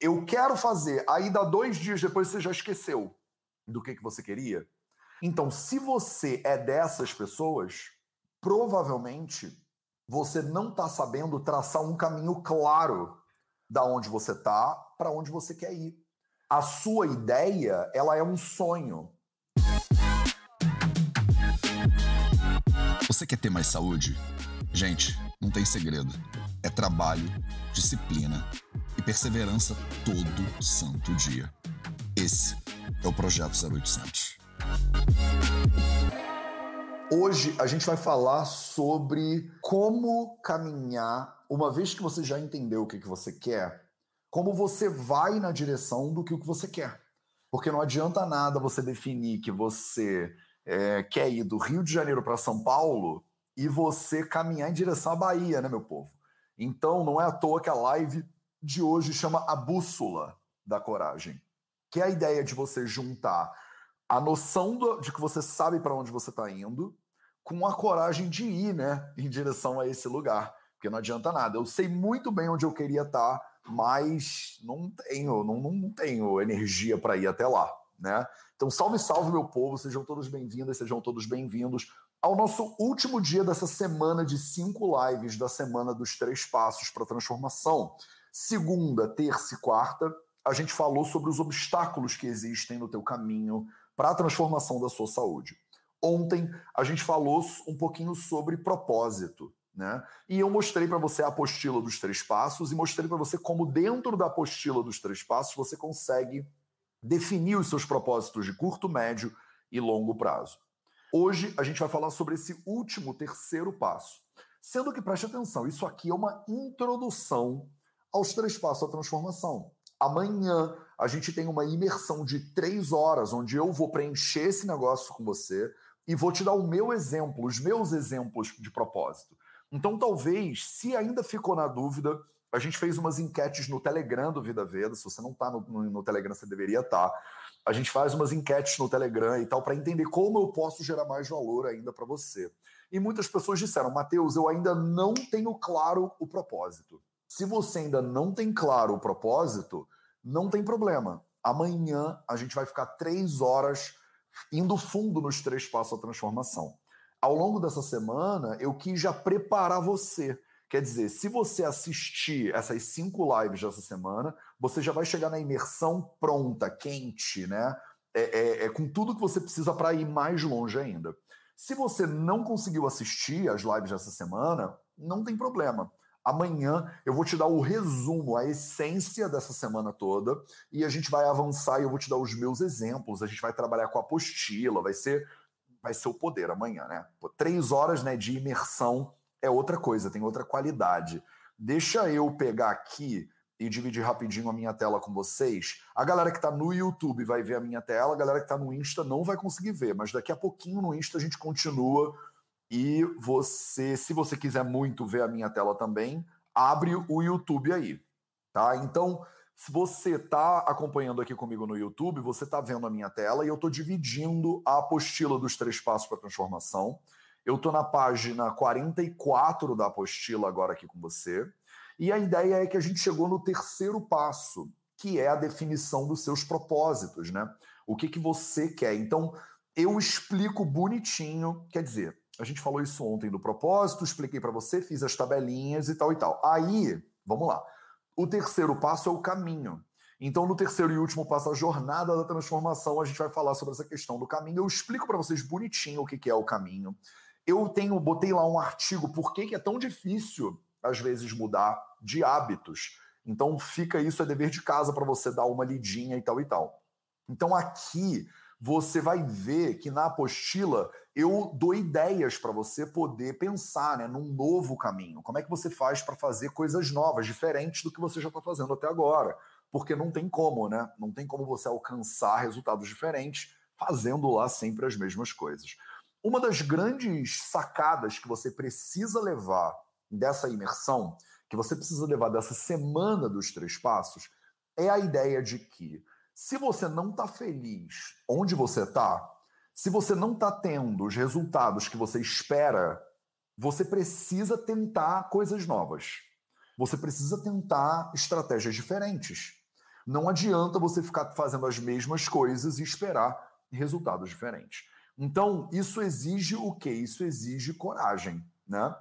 eu quero fazer, aí dá dois dias depois você já esqueceu do que, que você queria. Então, se você é dessas pessoas, provavelmente você não está sabendo traçar um caminho claro da onde você está para onde você quer ir. A sua ideia, ela é um sonho. Você quer ter mais saúde? Gente, não tem segredo. É trabalho, disciplina perseverança todo santo dia. Esse é o Projeto 0800. Hoje a gente vai falar sobre como caminhar, uma vez que você já entendeu o que, que você quer, como você vai na direção do que, o que você quer. Porque não adianta nada você definir que você é, quer ir do Rio de Janeiro para São Paulo e você caminhar em direção à Bahia, né, meu povo? Então não é à toa que a live de hoje chama A Bússola da Coragem, que é a ideia de você juntar a noção do, de que você sabe para onde você está indo, com a coragem de ir, né, em direção a esse lugar. Porque não adianta nada. Eu sei muito bem onde eu queria estar, tá, mas não tenho, não, não tenho energia para ir até lá, né? Então, salve, salve, meu povo, sejam todos bem-vindos, sejam todos bem-vindos ao nosso último dia dessa semana de cinco lives da semana dos três passos para a transformação. Segunda, terça e quarta, a gente falou sobre os obstáculos que existem no teu caminho para a transformação da sua saúde. Ontem a gente falou um pouquinho sobre propósito, né? E eu mostrei para você a apostila dos três passos e mostrei para você como dentro da apostila dos três passos você consegue definir os seus propósitos de curto, médio e longo prazo. Hoje a gente vai falar sobre esse último terceiro passo. Sendo que preste atenção, isso aqui é uma introdução aos três passos da transformação. Amanhã a gente tem uma imersão de três horas, onde eu vou preencher esse negócio com você e vou te dar o meu exemplo, os meus exemplos de propósito. Então, talvez, se ainda ficou na dúvida, a gente fez umas enquetes no Telegram do Vida Veda. Se você não está no, no, no, Telegram, você deveria estar. Tá. A gente faz umas enquetes no Telegram e tal para entender como eu posso gerar mais valor ainda para você. E muitas pessoas disseram, Mateus, eu ainda não tenho claro o propósito. Se você ainda não tem claro o propósito, não tem problema. Amanhã a gente vai ficar três horas indo fundo nos três passos da transformação. Ao longo dessa semana, eu quis já preparar você. Quer dizer, se você assistir essas cinco lives dessa semana, você já vai chegar na imersão pronta, quente, né? É, é, é com tudo que você precisa para ir mais longe ainda. Se você não conseguiu assistir as lives dessa semana, não tem problema. Amanhã eu vou te dar o resumo, a essência dessa semana toda, e a gente vai avançar e eu vou te dar os meus exemplos. A gente vai trabalhar com a apostila, vai ser vai ser o poder amanhã, né? Pô, três horas né, de imersão é outra coisa, tem outra qualidade. Deixa eu pegar aqui e dividir rapidinho a minha tela com vocês. A galera que está no YouTube vai ver a minha tela, a galera que está no Insta não vai conseguir ver, mas daqui a pouquinho no Insta a gente continua e você, se você quiser muito ver a minha tela também, abre o YouTube aí, tá? Então, se você está acompanhando aqui comigo no YouTube, você está vendo a minha tela e eu estou dividindo a apostila dos três passos para transformação. Eu estou na página 44 da apostila agora aqui com você. E a ideia é que a gente chegou no terceiro passo, que é a definição dos seus propósitos, né? O que, que você quer. Então, eu explico bonitinho, quer dizer, a gente falou isso ontem do propósito, expliquei para você, fiz as tabelinhas e tal e tal. Aí, vamos lá. O terceiro passo é o caminho. Então, no terceiro e último passo, a jornada da transformação, a gente vai falar sobre essa questão do caminho. Eu explico para vocês bonitinho o que é o caminho. Eu tenho, botei lá um artigo, por que é tão difícil, às vezes, mudar de hábitos. Então, fica isso, é dever de casa para você dar uma lidinha e tal e tal. Então, aqui você vai ver que na apostila eu dou ideias para você poder pensar né, num novo caminho. Como é que você faz para fazer coisas novas, diferentes do que você já está fazendo até agora? Porque não tem como, né? Não tem como você alcançar resultados diferentes fazendo lá sempre as mesmas coisas. Uma das grandes sacadas que você precisa levar dessa imersão, que você precisa levar dessa semana dos três passos, é a ideia de que se você não está feliz onde você está, se você não está tendo os resultados que você espera, você precisa tentar coisas novas. Você precisa tentar estratégias diferentes. Não adianta você ficar fazendo as mesmas coisas e esperar resultados diferentes. Então, isso exige o quê? Isso exige coragem, né?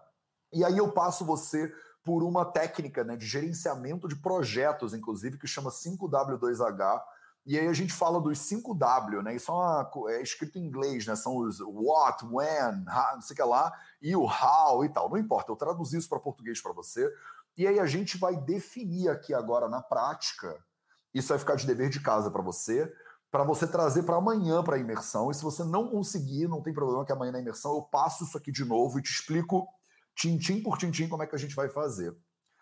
E aí eu passo você por uma técnica né, de gerenciamento de projetos, inclusive, que chama 5W2H. E aí a gente fala dos 5W, né? Isso é, uma, é escrito em inglês, né? São os what, when, how, não sei o que lá, e o how e tal. Não importa, eu traduzi isso para português para você. E aí a gente vai definir aqui agora na prática. Isso vai ficar de dever de casa para você, para você trazer para amanhã para a imersão. E se você não conseguir, não tem problema que amanhã na imersão eu passo isso aqui de novo e te explico tintim por tintim, como é que a gente vai fazer.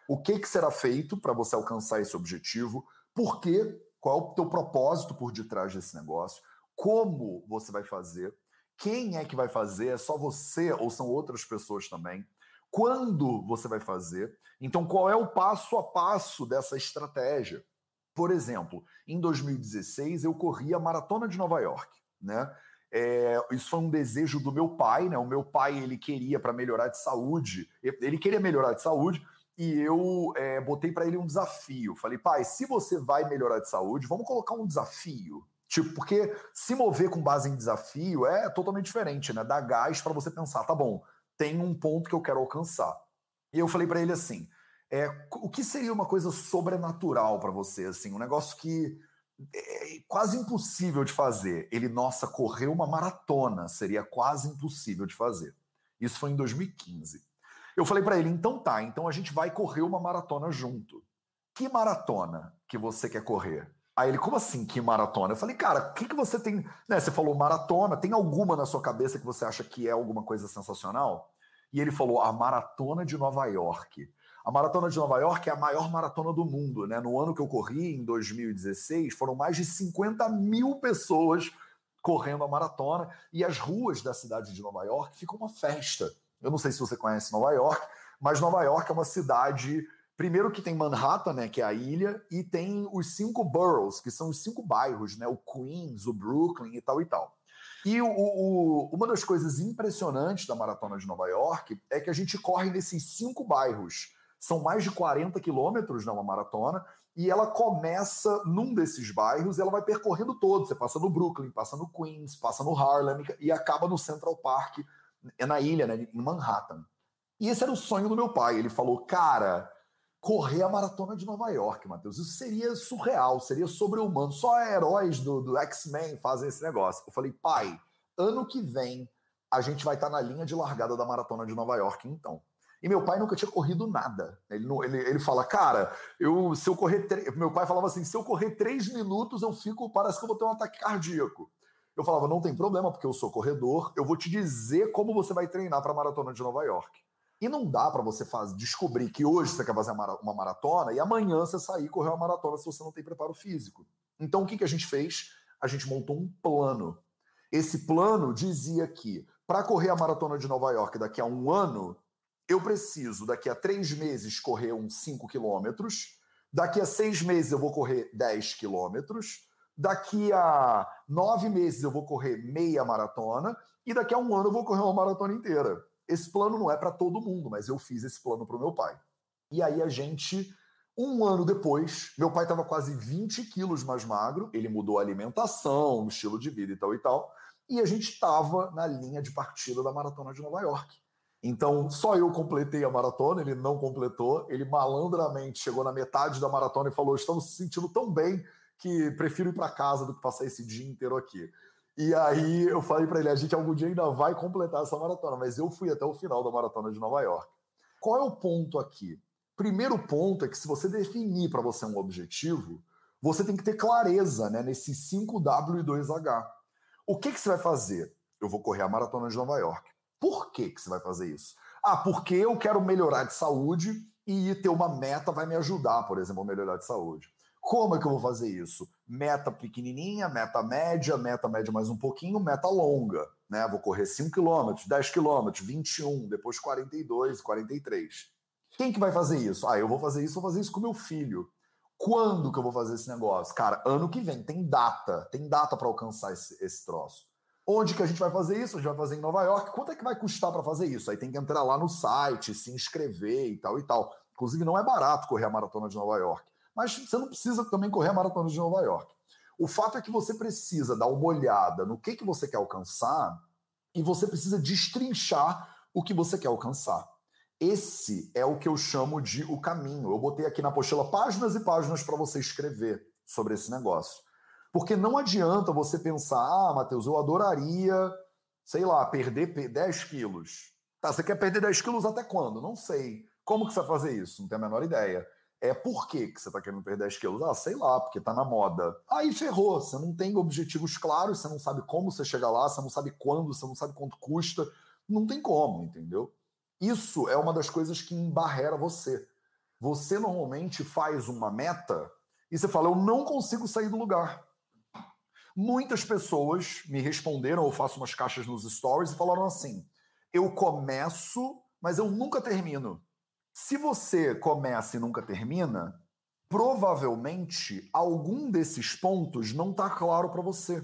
O que, que será feito para você alcançar esse objetivo? Por quê? Qual é o teu propósito por detrás desse negócio? Como você vai fazer? Quem é que vai fazer? É só você ou são outras pessoas também? Quando você vai fazer? Então, qual é o passo a passo dessa estratégia? Por exemplo, em 2016 eu corri a maratona de Nova York, né? É, isso foi um desejo do meu pai, né? O meu pai ele queria para melhorar de saúde, ele queria melhorar de saúde e eu é, botei para ele um desafio. Falei, pai, se você vai melhorar de saúde, vamos colocar um desafio. Tipo, porque se mover com base em desafio é totalmente diferente, né? Dá gás para você pensar, tá bom, tem um ponto que eu quero alcançar. E eu falei para ele assim, é, o que seria uma coisa sobrenatural para você, assim, um negócio que é quase impossível de fazer. Ele, nossa, correu uma maratona, seria quase impossível de fazer. Isso foi em 2015. Eu falei para ele, então tá, então a gente vai correr uma maratona junto. Que maratona que você quer correr? Aí ele, como assim, que maratona? Eu falei, cara, o que, que você tem. Né, você falou maratona, tem alguma na sua cabeça que você acha que é alguma coisa sensacional? E ele falou, a maratona de Nova York. A Maratona de Nova York é a maior maratona do mundo. Né? No ano que eu corri, em 2016, foram mais de 50 mil pessoas correndo a maratona e as ruas da cidade de Nova York ficam uma festa. Eu não sei se você conhece Nova York, mas Nova York é uma cidade. Primeiro que tem Manhattan, né, que é a ilha, e tem os cinco boroughs, que são os cinco bairros, né, o Queens, o Brooklyn e tal e tal. E o, o, uma das coisas impressionantes da Maratona de Nova York é que a gente corre nesses cinco bairros. São mais de 40 quilômetros numa maratona, e ela começa num desses bairros e ela vai percorrendo todo. Você passa no Brooklyn, passa no Queens, passa no Harlem e acaba no Central Park, é na ilha, né, em Manhattan. E esse era o sonho do meu pai. Ele falou, cara, correr a maratona de Nova York, Matheus, isso seria surreal, seria sobre-humano. Só heróis do, do X-Men fazem esse negócio. Eu falei, pai, ano que vem a gente vai estar na linha de largada da maratona de Nova York, então. E meu pai nunca tinha corrido nada. Ele, não, ele, ele fala, cara, eu, se eu correr. Meu pai falava assim: se eu correr três minutos, eu fico, parece que eu vou ter um ataque cardíaco. Eu falava, não tem problema, porque eu sou corredor, eu vou te dizer como você vai treinar para a maratona de Nova York. E não dá para você fazer, descobrir que hoje você quer fazer uma maratona e amanhã você sair e correr uma maratona se você não tem preparo físico. Então o que, que a gente fez? A gente montou um plano. Esse plano dizia que para correr a maratona de Nova York daqui a um ano, eu preciso, daqui a três meses, correr uns 5 quilômetros, daqui a seis meses eu vou correr 10 quilômetros, daqui a nove meses eu vou correr meia maratona, e daqui a um ano eu vou correr uma maratona inteira. Esse plano não é para todo mundo, mas eu fiz esse plano para o meu pai. E aí a gente, um ano depois, meu pai estava quase 20 quilos mais magro, ele mudou a alimentação, o estilo de vida e tal e tal, e a gente estava na linha de partida da maratona de Nova York. Então, só eu completei a maratona, ele não completou. Ele malandramente chegou na metade da maratona e falou: Estamos se sentindo tão bem que prefiro ir para casa do que passar esse dia inteiro aqui. E aí eu falei para ele: a gente algum dia ainda vai completar essa maratona, mas eu fui até o final da maratona de Nova York. Qual é o ponto aqui? Primeiro ponto é que se você definir para você um objetivo, você tem que ter clareza né, nesse 5W e 2H. O que, que você vai fazer? Eu vou correr a maratona de Nova York. Por que, que você vai fazer isso? Ah, porque eu quero melhorar de saúde e ter uma meta vai me ajudar, por exemplo, a melhorar de saúde. Como é que eu vou fazer isso? Meta pequenininha, meta média, meta média mais um pouquinho, meta longa. Né? Vou correr 5 km, 10 km, 21, depois 42, 43. Quem que vai fazer isso? Ah, eu vou fazer isso, vou fazer isso com meu filho. Quando que eu vou fazer esse negócio? Cara, ano que vem, tem data, tem data para alcançar esse, esse troço. Onde que a gente vai fazer isso? A gente vai fazer em Nova York. Quanto é que vai custar para fazer isso? Aí tem que entrar lá no site, se inscrever e tal e tal. Inclusive, não é barato correr a maratona de Nova York. Mas você não precisa também correr a maratona de Nova York. O fato é que você precisa dar uma olhada no que, que você quer alcançar e você precisa destrinchar o que você quer alcançar. Esse é o que eu chamo de o caminho. Eu botei aqui na apostila páginas e páginas para você escrever sobre esse negócio. Porque não adianta você pensar, ah, Matheus, eu adoraria, sei lá, perder 10 quilos. Tá, você quer perder 10 quilos até quando? Não sei. Como que você vai fazer isso? Não tenho a menor ideia. É por que, você está querendo perder 10 quilos? Ah, sei lá, porque está na moda. Aí ferrou, você não tem objetivos claros, você não sabe como você chega lá, você não sabe quando, você não sabe quanto custa. Não tem como, entendeu? Isso é uma das coisas que embarrera você. Você normalmente faz uma meta e você fala, eu não consigo sair do lugar. Muitas pessoas me responderam, eu faço umas caixas nos stories e falaram assim: eu começo, mas eu nunca termino. Se você começa e nunca termina, provavelmente algum desses pontos não está claro para você.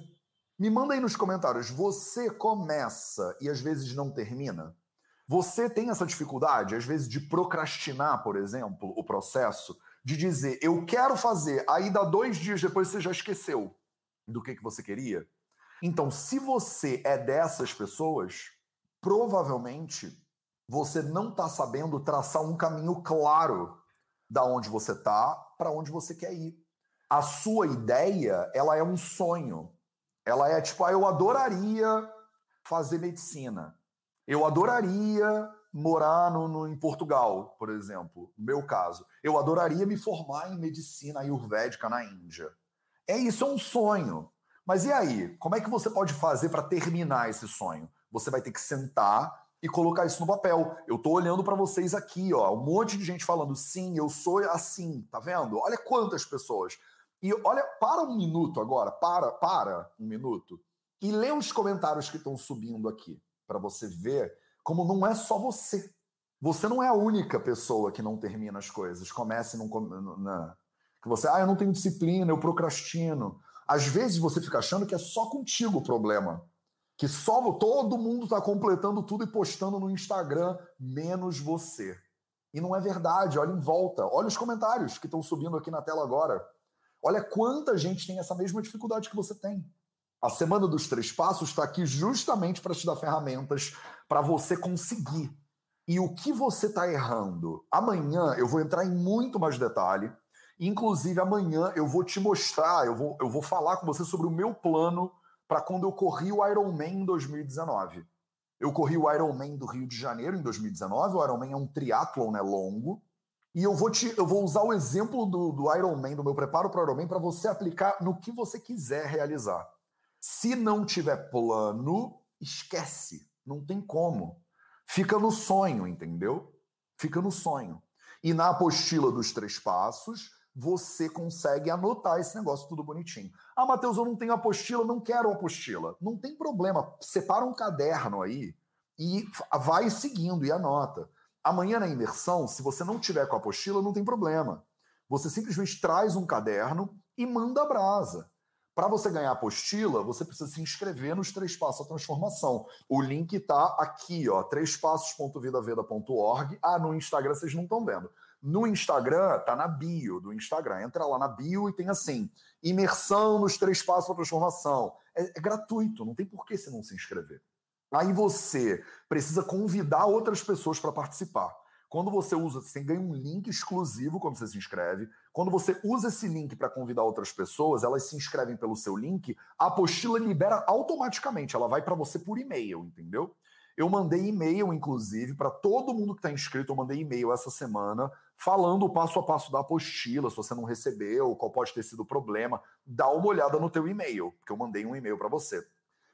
Me manda aí nos comentários, você começa e às vezes não termina? Você tem essa dificuldade, às vezes, de procrastinar, por exemplo, o processo, de dizer, eu quero fazer, aí dá dois dias depois você já esqueceu do que, que você queria? Então, se você é dessas pessoas, provavelmente você não está sabendo traçar um caminho claro da onde você está para onde você quer ir. A sua ideia, ela é um sonho. Ela é tipo, ah, eu adoraria fazer medicina. Eu adoraria morar no, no, em Portugal, por exemplo, no meu caso. Eu adoraria me formar em medicina ayurvédica na Índia. É isso, é um sonho. Mas e aí? Como é que você pode fazer para terminar esse sonho? Você vai ter que sentar e colocar isso no papel. Eu tô olhando para vocês aqui, ó, um monte de gente falando sim, eu sou assim, tá vendo? Olha quantas pessoas. E olha, para um minuto agora, para, para um minuto e lê os comentários que estão subindo aqui para você ver como não é só você. Você não é a única pessoa que não termina as coisas. Comece não na que você, ah, eu não tenho disciplina, eu procrastino. Às vezes você fica achando que é só contigo o problema que só todo mundo está completando tudo e postando no Instagram, menos você. E não é verdade, olha em volta, olha os comentários que estão subindo aqui na tela agora. Olha quanta gente tem essa mesma dificuldade que você tem. A Semana dos Três Passos está aqui justamente para te dar ferramentas para você conseguir. E o que você está errando? Amanhã eu vou entrar em muito mais detalhe. Inclusive, amanhã eu vou te mostrar, eu vou, eu vou falar com você sobre o meu plano para quando eu corri o Ironman em 2019. Eu corri o Ironman do Rio de Janeiro em 2019. O Ironman é um triatlon né, longo. E eu vou, te, eu vou usar o exemplo do, do Ironman, do meu preparo para o Ironman, para você aplicar no que você quiser realizar. Se não tiver plano, esquece. Não tem como. Fica no sonho, entendeu? Fica no sonho. E na apostila dos três passos, você consegue anotar esse negócio tudo bonitinho. Ah, Matheus, eu não tenho apostila, não quero apostila. Não tem problema, separa um caderno aí e vai seguindo e anota. Amanhã na imersão, se você não tiver com a apostila, não tem problema. Você simplesmente traz um caderno e manda a brasa. Para você ganhar a apostila, você precisa se inscrever nos Três Passos da Transformação. O link está aqui, ó, trêspassos.vidaveda.org. Ah, no Instagram vocês não estão vendo. No Instagram, tá na bio do Instagram. Entra lá na bio e tem assim: imersão nos três passos da transformação. É, é gratuito, não tem por que você não se inscrever. Aí você precisa convidar outras pessoas para participar. Quando você usa, você ganha um link exclusivo quando você se inscreve. Quando você usa esse link para convidar outras pessoas, elas se inscrevem pelo seu link, a apostila libera automaticamente, ela vai para você por e-mail, entendeu? Eu mandei e-mail, inclusive, para todo mundo que está inscrito. Eu mandei e-mail essa semana falando o passo a passo da apostila. Se você não recebeu, qual pode ter sido o problema, dá uma olhada no teu e-mail, porque eu mandei um e-mail para você.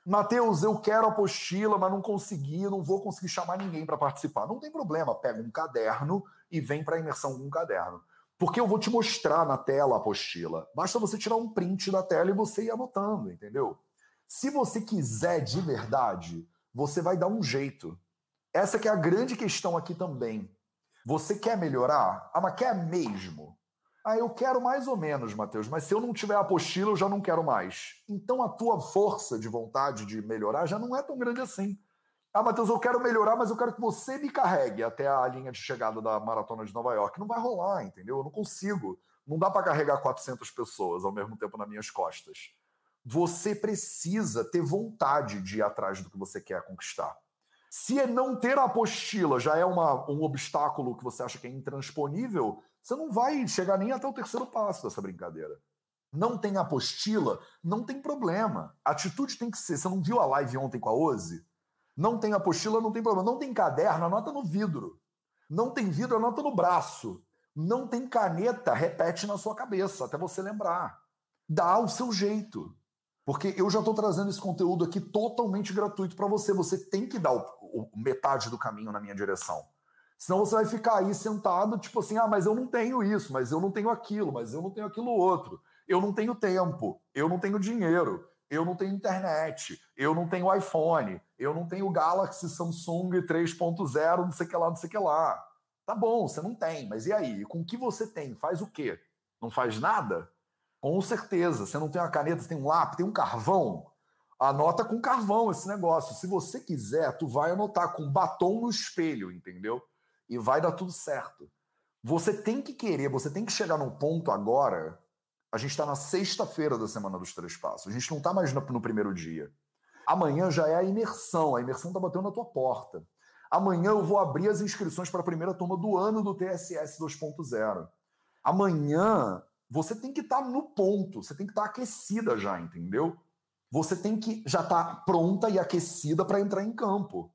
Mateus, eu quero apostila, mas não consegui, não vou conseguir chamar ninguém para participar. Não tem problema, pega um caderno e vem para a imersão com um caderno. Porque eu vou te mostrar na tela a apostila. Basta você tirar um print da tela e você ir anotando, entendeu? Se você quiser de verdade, você vai dar um jeito. Essa que é a grande questão aqui também. Você quer melhorar? Ah, mas quer mesmo? Ah, eu quero mais ou menos, Matheus, mas se eu não tiver apostila, eu já não quero mais. Então a tua força de vontade de melhorar já não é tão grande assim. Ah, Matheus, eu quero melhorar, mas eu quero que você me carregue até a linha de chegada da maratona de Nova York. Não vai rolar, entendeu? Eu não consigo. Não dá para carregar 400 pessoas ao mesmo tempo nas minhas costas. Você precisa ter vontade de ir atrás do que você quer conquistar. Se não ter a apostila já é uma, um obstáculo que você acha que é intransponível, você não vai chegar nem até o terceiro passo dessa brincadeira. Não tem apostila, não tem problema. A atitude tem que ser. Você não viu a live ontem com a Ozzy? Não tem apostila, não tem problema. Não tem caderno, anota no vidro. Não tem vidro, anota no braço. Não tem caneta, repete na sua cabeça, até você lembrar. Dá o seu jeito. Porque eu já estou trazendo esse conteúdo aqui totalmente gratuito para você. Você tem que dar o, metade do caminho na minha direção. Senão você vai ficar aí sentado, tipo assim, ah, mas eu não tenho isso, mas eu não tenho aquilo, mas eu não tenho aquilo outro. Eu não tenho tempo, eu não tenho dinheiro, eu não tenho internet, eu não tenho iPhone, eu não tenho Galaxy Samsung 3.0, não sei o que lá, não sei o que lá. Tá bom, você não tem, mas e aí? Com o que você tem? Faz o quê? Não faz nada? Com certeza. Você não tem uma caneta, você tem um lápis, tem um carvão. Anota com carvão esse negócio. Se você quiser, tu vai anotar com batom no espelho, entendeu? E vai dar tudo certo. Você tem que querer, você tem que chegar num ponto agora. A gente está na sexta-feira da Semana dos Três Passos. A gente não está mais no, no primeiro dia. Amanhã já é a imersão. A imersão está batendo na tua porta. Amanhã eu vou abrir as inscrições para a primeira turma do ano do TSS 2.0. Amanhã você tem que estar tá no ponto, você tem que estar tá aquecida já, entendeu? Você tem que já estar tá pronta e aquecida para entrar em campo.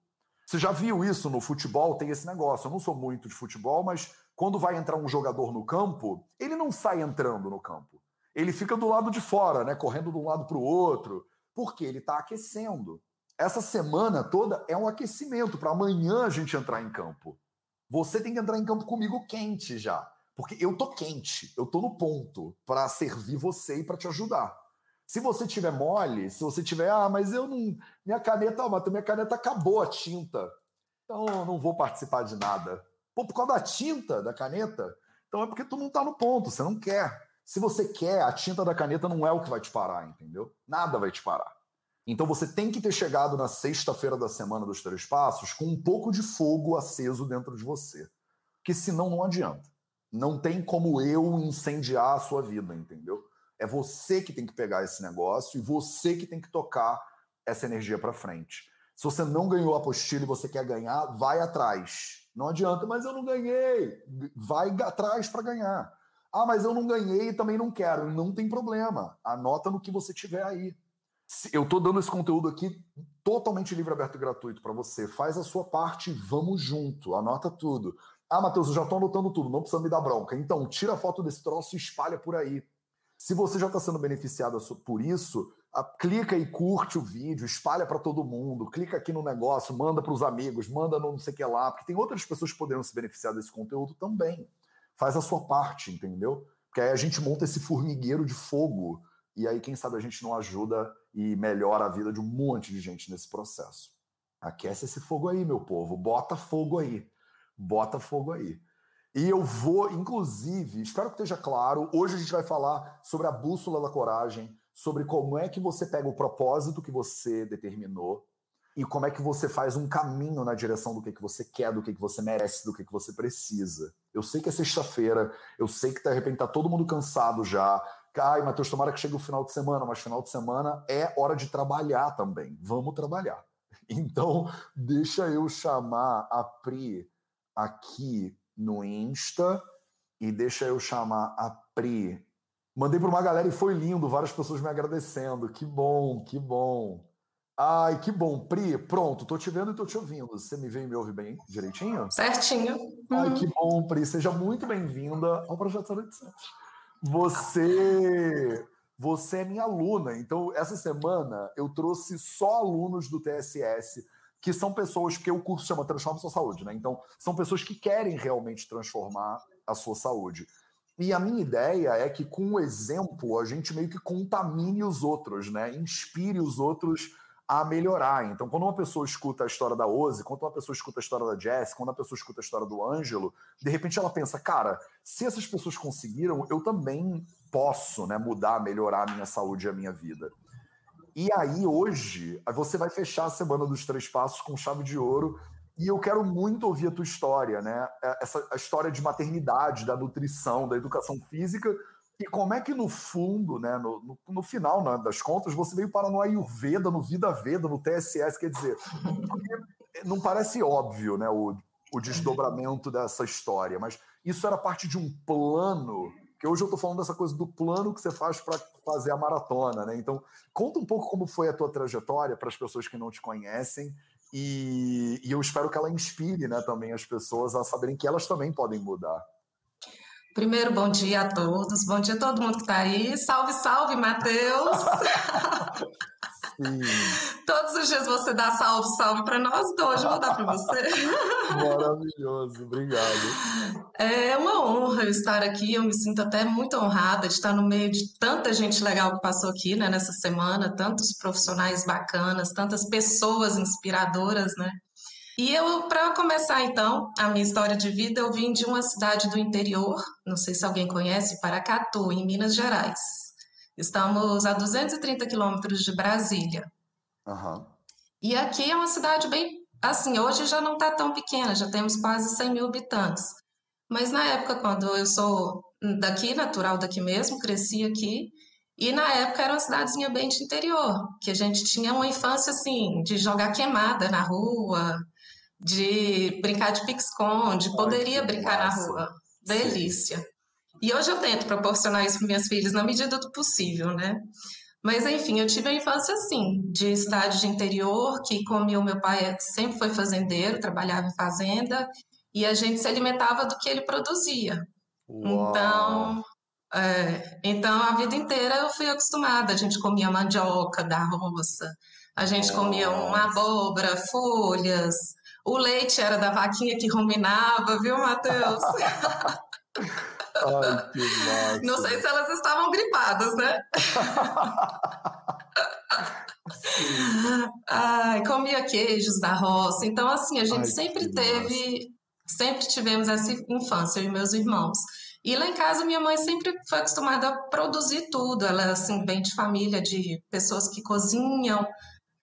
Você já viu isso no futebol? Tem esse negócio. Eu não sou muito de futebol, mas quando vai entrar um jogador no campo, ele não sai entrando no campo. Ele fica do lado de fora, né? Correndo de um lado para o outro, porque ele está aquecendo. Essa semana toda é um aquecimento para amanhã a gente entrar em campo. Você tem que entrar em campo comigo quente já. Porque eu tô quente, eu tô no ponto para servir você e para te ajudar. Se você tiver mole, se você tiver, ah, mas eu não. Minha caneta, mas minha caneta acabou a tinta. Então eu não vou participar de nada. Pô, por causa da tinta da caneta? Então é porque tu não tá no ponto, você não quer. Se você quer, a tinta da caneta não é o que vai te parar, entendeu? Nada vai te parar. Então você tem que ter chegado na sexta-feira da semana dos três passos com um pouco de fogo aceso dentro de você. Porque senão não adianta. Não tem como eu incendiar a sua vida, entendeu? É você que tem que pegar esse negócio e você que tem que tocar essa energia para frente. Se você não ganhou a apostila e você quer ganhar, vai atrás. Não adianta, mas eu não ganhei. Vai atrás para ganhar. Ah, mas eu não ganhei e também não quero. Não tem problema. Anota no que você tiver aí. Eu estou dando esse conteúdo aqui totalmente livre, aberto e gratuito para você. Faz a sua parte, vamos junto. Anota tudo. Ah, Matheus, eu já estou anotando tudo, não precisa me dar bronca. Então, tira a foto desse troço e espalha por aí. Se você já está sendo beneficiado por isso, clica e curte o vídeo, espalha para todo mundo, clica aqui no negócio, manda para os amigos, manda no não sei o que lá, porque tem outras pessoas que poderiam se beneficiar desse conteúdo também. Faz a sua parte, entendeu? Porque aí a gente monta esse formigueiro de fogo e aí, quem sabe, a gente não ajuda e melhora a vida de um monte de gente nesse processo. Aquece esse fogo aí, meu povo, bota fogo aí bota fogo aí. E eu vou, inclusive, espero que esteja claro, hoje a gente vai falar sobre a bússola da coragem, sobre como é que você pega o propósito que você determinou e como é que você faz um caminho na direção do que, que você quer, do que, que você merece, do que, que você precisa. Eu sei que é sexta-feira, eu sei que de repente tá todo mundo cansado já. Ai, Matheus, tomara que chegue o final de semana, mas final de semana é hora de trabalhar também. Vamos trabalhar. Então, deixa eu chamar a Pri aqui no Insta e deixa eu chamar a Pri. Mandei para uma galera e foi lindo, várias pessoas me agradecendo. Que bom, que bom. Ai, que bom. Pri, pronto, tô te vendo e tô te ouvindo. Você me vê e me ouve bem direitinho? Certinho. Ai, uhum. que bom, Pri. Seja muito bem-vinda ao Projeto 800. Você você é minha aluna, então essa semana eu trouxe só alunos do TSS que são pessoas, porque o curso chama Transforma Sua Saúde, né? Então, são pessoas que querem realmente transformar a sua saúde. E a minha ideia é que, com o exemplo, a gente meio que contamine os outros, né? Inspire os outros a melhorar. Então, quando uma pessoa escuta a história da Ozzy, quando uma pessoa escuta a história da Jess, quando uma pessoa escuta a história do Ângelo, de repente ela pensa, cara, se essas pessoas conseguiram, eu também posso né, mudar, melhorar a minha saúde e a minha vida. E aí, hoje, você vai fechar a semana dos três passos com chave de ouro. E eu quero muito ouvir a tua história, né? É, essa a história de maternidade, da nutrição, da educação física, e como é que no fundo, né, no, no, no final né, das contas, você veio parar no Ayurveda, no Vida Veda, no TSS, quer dizer, não parece óbvio, né, o, o desdobramento dessa história, mas isso era parte de um plano que hoje eu estou falando dessa coisa do plano que você faz para fazer a maratona, né? Então, conta um pouco como foi a tua trajetória para as pessoas que não te conhecem e, e, eu espero que ela inspire, né, também as pessoas a saberem que elas também podem mudar. Primeiro, bom dia a todos, bom dia a todo mundo que está aí. Salve, salve, Matheus! Todos os dias você dá salve, salve para nós dois. Vou dar para você. Maravilhoso, obrigado. É uma honra estar aqui. Eu me sinto até muito honrada de estar no meio de tanta gente legal que passou aqui né, nessa semana, tantos profissionais bacanas, tantas pessoas inspiradoras, né? E eu, para começar então a minha história de vida, eu vim de uma cidade do interior, não sei se alguém conhece, Paracatu, em Minas Gerais. Estamos a 230 quilômetros de Brasília. Uhum. E aqui é uma cidade bem. Assim, hoje já não está tão pequena, já temos quase 100 mil habitantes. Mas na época, quando eu sou daqui, natural daqui mesmo, cresci aqui, e na época era uma cidadezinha bem de interior, que a gente tinha uma infância assim, de jogar queimada na rua, de brincar de pique-esconde, poderia brincar massa. na rua. Delícia. Sim. E hoje eu tento proporcionar isso para minhas filhas na medida do possível, né? Mas enfim, eu tive a infância assim, de cidade de interior, que comia o meu pai sempre foi fazendeiro, trabalhava em fazenda, e a gente se alimentava do que ele produzia. Uau. Então, é, então a vida inteira eu fui acostumada. A gente comia mandioca da roça, a gente Nossa. comia uma abóbora, folhas. O leite era da vaquinha que ruminava, viu, Matheus? Ai, que massa. Não sei se elas estavam gripadas, né? Ai, comia queijos da roça. Então, assim, a gente Ai, sempre teve, massa. sempre tivemos essa infância, eu e meus irmãos. E lá em casa, minha mãe sempre foi acostumada a produzir tudo. Ela, assim, vem de família de pessoas que cozinham,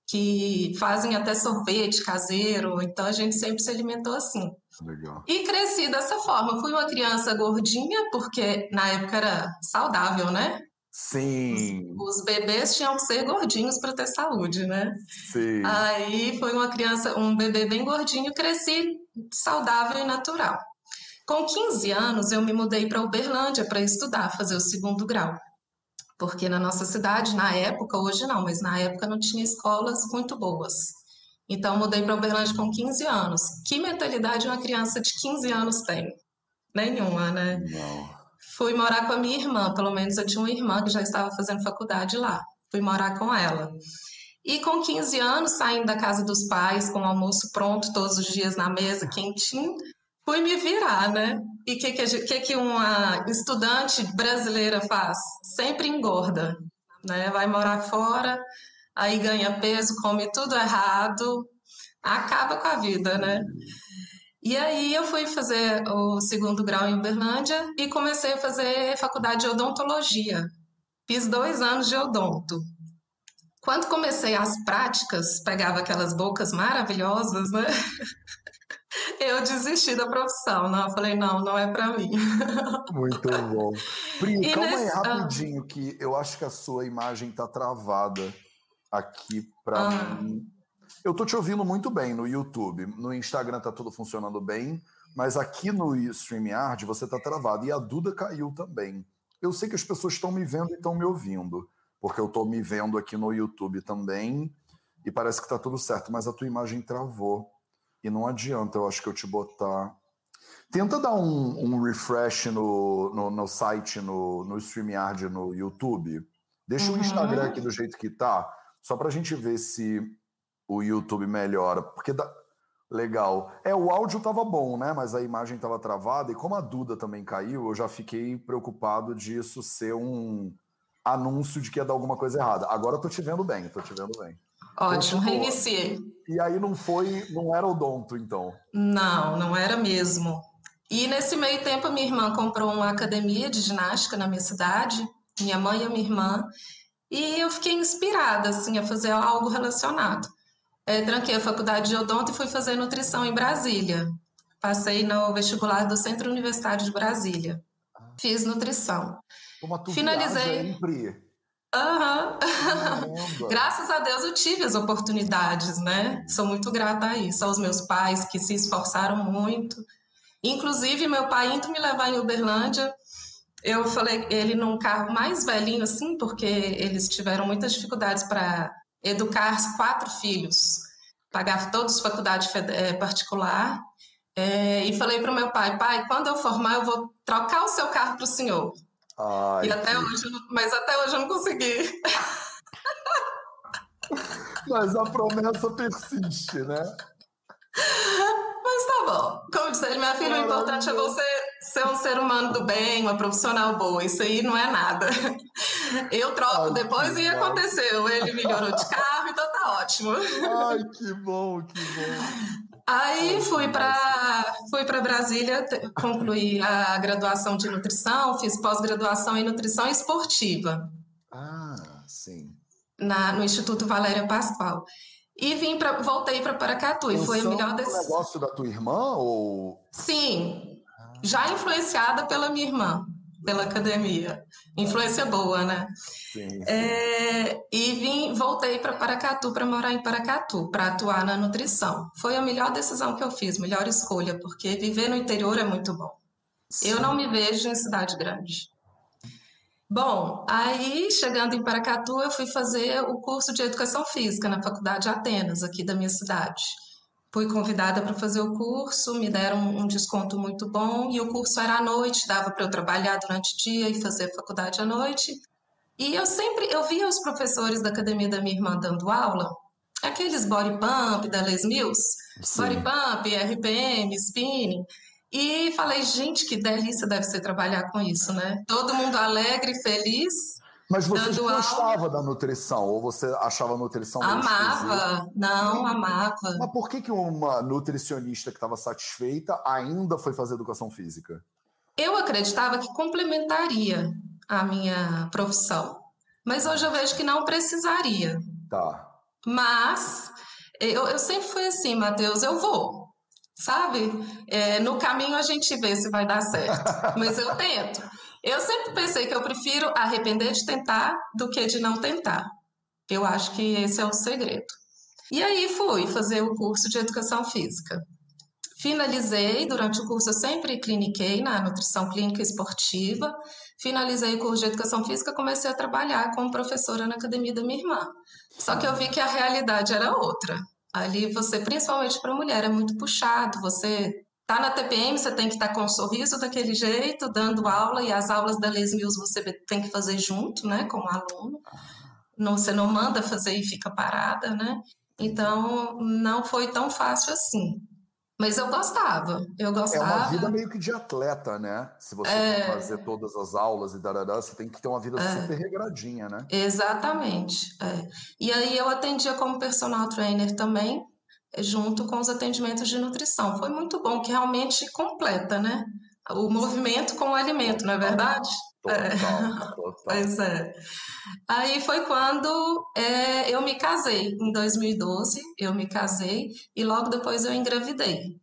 que fazem até sorvete caseiro. Então, a gente sempre se alimentou assim. Legal. E cresci dessa forma. Fui uma criança gordinha, porque na época era saudável, né? Sim. Os, os bebês tinham que ser gordinhos para ter saúde, né? Sim. Aí foi uma criança, um bebê bem gordinho, cresci saudável e natural. Com 15 anos, eu me mudei para Uberlândia para estudar, fazer o segundo grau. Porque na nossa cidade, na época, hoje não, mas na época não tinha escolas muito boas. Então, mudei para Uberlândia com 15 anos. Que mentalidade uma criança de 15 anos tem? Nenhuma, né? Não. Fui morar com a minha irmã, pelo menos eu tinha uma irmã que já estava fazendo faculdade lá. Fui morar com ela. E com 15 anos, saindo da casa dos pais, com o almoço pronto todos os dias na mesa, quentinho, fui me virar, né? E o que, que, que, que uma estudante brasileira faz? Sempre engorda, né? Vai morar fora, aí ganha peso, come tudo errado, acaba com a vida, né? E aí eu fui fazer o segundo grau em Uberlândia e comecei a fazer faculdade de odontologia. Fiz dois anos de odonto. Quando comecei as práticas, pegava aquelas bocas maravilhosas, né? Eu desisti da profissão, não. Eu falei, não, não é para mim. Muito bom. Pri, calma nesse... aí rapidinho, que eu acho que a sua imagem tá travada aqui para ah. mim. Eu tô te ouvindo muito bem no YouTube. No Instagram tá tudo funcionando bem, mas aqui no StreamYard você tá travado. E a Duda caiu também. Eu sei que as pessoas estão me vendo e estão me ouvindo, porque eu tô me vendo aqui no YouTube também e parece que tá tudo certo, mas a tua imagem travou. E não adianta, eu acho que eu te botar. Tenta dar um, um refresh no, no, no, site, no, no StreamYard, no YouTube. Deixa uhum. o Instagram aqui do jeito que tá só para a gente ver se o YouTube melhora. Porque dá... Legal. É, o áudio tava bom, né? Mas a imagem tava travada. E como a Duda também caiu, eu já fiquei preocupado disso ser um anúncio de que ia dar alguma coisa errada. Agora eu tô te vendo bem, tô te vendo bem. Ótimo, reiniciei. E aí não foi, não era odonto, então? Não, não era mesmo. E nesse meio tempo, minha irmã comprou uma academia de ginástica na minha cidade, minha mãe e a minha irmã, e eu fiquei inspirada, assim, a fazer algo relacionado. é, tranquei a faculdade de odonto e fui fazer nutrição em Brasília. Passei no vestibular do Centro Universitário de Brasília. Fiz nutrição. Como tu Finalizei. Uhum. Graças a Deus eu tive as oportunidades, né? Sou muito grata a isso, aos meus pais que se esforçaram muito. Inclusive, meu pai indo me levar em Uberlândia, eu falei ele num carro mais velhinho, assim, porque eles tiveram muitas dificuldades para educar quatro filhos. Pagava todos faculdade eh, particular. É, e falei para o meu pai, pai, quando eu formar, eu vou trocar o seu carro para o senhor. Ai, e até que... hoje, mas até hoje eu não consegui. mas a promessa persiste, né? Mas tá bom. Como disse ele, minha filha, o importante é você ser um ser humano do bem, uma profissional boa. Isso aí não é nada. Eu troco Ai, depois e aconteceu. Ele melhorou de carro, então tá ótimo. Ai, que bom, que bom. Aí fui para fui para Brasília, concluí a graduação de nutrição, fiz pós-graduação em nutrição esportiva. Ah, sim. Na, no Instituto Valéria Pascoal. E vim para voltei para Paracatu e foi o melhor desse negócio da tua irmã ou Sim. Já influenciada pela minha irmã pela academia. Influência boa, né? Sim. sim. É, e vim, voltei para Paracatu para morar em Paracatu, para atuar na nutrição. Foi a melhor decisão que eu fiz, melhor escolha, porque viver no interior é muito bom. Sim. Eu não me vejo em cidade grande. Bom, aí chegando em Paracatu, eu fui fazer o curso de educação física na Faculdade Atenas, aqui da minha cidade. Fui convidada para fazer o curso, me deram um desconto muito bom e o curso era à noite, dava para eu trabalhar durante o dia e fazer faculdade à noite. E eu sempre, eu via os professores da academia da minha irmã dando aula, aqueles body pump da Les Mills, Sim. body pump, RPM, spinning, e falei, gente, que delícia deve ser trabalhar com isso, né? Todo mundo alegre, feliz, mas você já gostava aula. da nutrição ou você achava a nutrição Amava, não, amava. Mas por que, que uma nutricionista que estava satisfeita ainda foi fazer educação física? Eu acreditava que complementaria a minha profissão, mas hoje eu vejo que não precisaria. Tá. Mas eu, eu sempre fui assim, Matheus, eu vou, sabe? É, no caminho a gente vê se vai dar certo, mas eu tento. Eu sempre pensei que eu prefiro arrepender de tentar do que de não tentar. Eu acho que esse é o segredo. E aí fui fazer o curso de educação física. Finalizei, durante o curso eu sempre cliniquei na nutrição clínica esportiva. Finalizei o curso de educação física, comecei a trabalhar como professora na academia da minha irmã. Só que eu vi que a realidade era outra. Ali você, principalmente para mulher, é muito puxado, você Tá na TPM, você tem que estar tá com um sorriso daquele jeito, dando aula, e as aulas da Les Mills você tem que fazer junto, né, com o aluno. Não, você não manda fazer e fica parada, né? Então, não foi tão fácil assim. Mas eu gostava, eu gostava. É uma vida meio que de atleta, né? Se você é... fazer todas as aulas e darará, você tem que ter uma vida é... super regradinha, né? Exatamente. É. E aí eu atendia como personal trainer também, junto com os atendimentos de nutrição. Foi muito bom, que realmente completa, né? O movimento com o alimento, não é verdade? Total, é. total. Pois é. Aí foi quando é, eu me casei, em 2012, eu me casei e logo depois eu engravidei.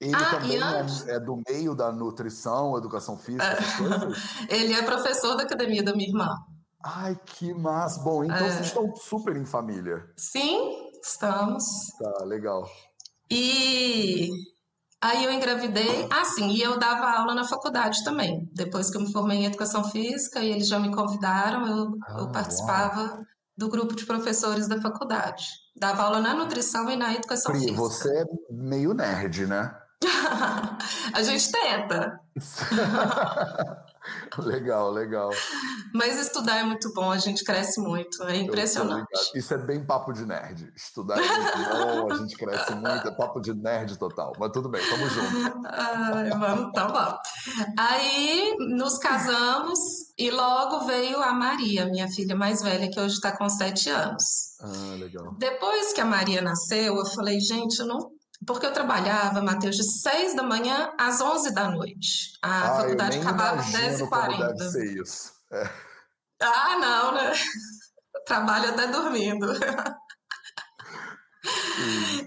Ele ah, também é, antes... é, do meio da nutrição, educação física, é. Ele é professor da academia da minha irmã. Ai, que massa. Bom, então é. vocês estão super em família. Sim, Estamos. Tá, legal. E aí eu engravidei. Ah, sim, e eu dava aula na faculdade também. Depois que eu me formei em educação física e eles já me convidaram, eu, ah, eu participava uau. do grupo de professores da faculdade. Dava aula na nutrição e na educação Pri, física. Você é meio nerd, né? a gente tenta. legal, legal. Mas estudar é muito bom, a gente cresce muito, é impressionante. Isso é bem papo de nerd. Estudar é muito bom, a gente cresce muito, é papo de nerd total. Mas tudo bem, tamo junto. Ai, vamos, tá bom. Aí nos casamos e logo veio a Maria, minha filha mais velha, que hoje está com sete anos. Ah, legal. Depois que a Maria nasceu, eu falei, gente, eu não porque eu trabalhava, Matheus, de 6 da manhã às 11 da noite. A ah, faculdade acabava às 10h40. Deve ser isso. É. Ah, não, né? Trabalho até dormindo.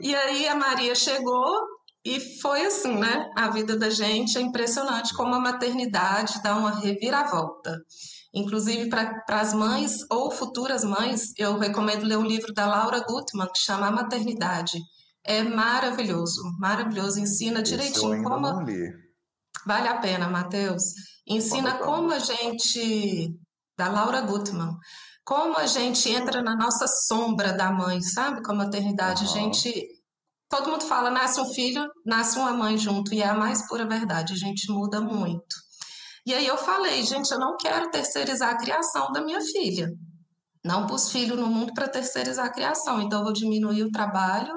E aí a Maria chegou e foi assim, né? A vida da gente é impressionante como a maternidade dá uma reviravolta. Inclusive, para as mães ou futuras mães, eu recomendo ler um livro da Laura Gutman, que chama A Maternidade. É maravilhoso, maravilhoso. Ensina direitinho como. Não li. Vale a pena, Matheus. Ensina como a gente. Da Laura Gutman. Como a gente entra na nossa sombra da mãe, sabe? Com a maternidade. Uhum. A gente. Todo mundo fala, nasce um filho, nasce uma mãe junto, e é a mais pura verdade. A gente muda muito. E aí eu falei, gente, eu não quero terceirizar a criação da minha filha. Não pus filho no mundo para terceirizar a criação, então eu vou diminuir o trabalho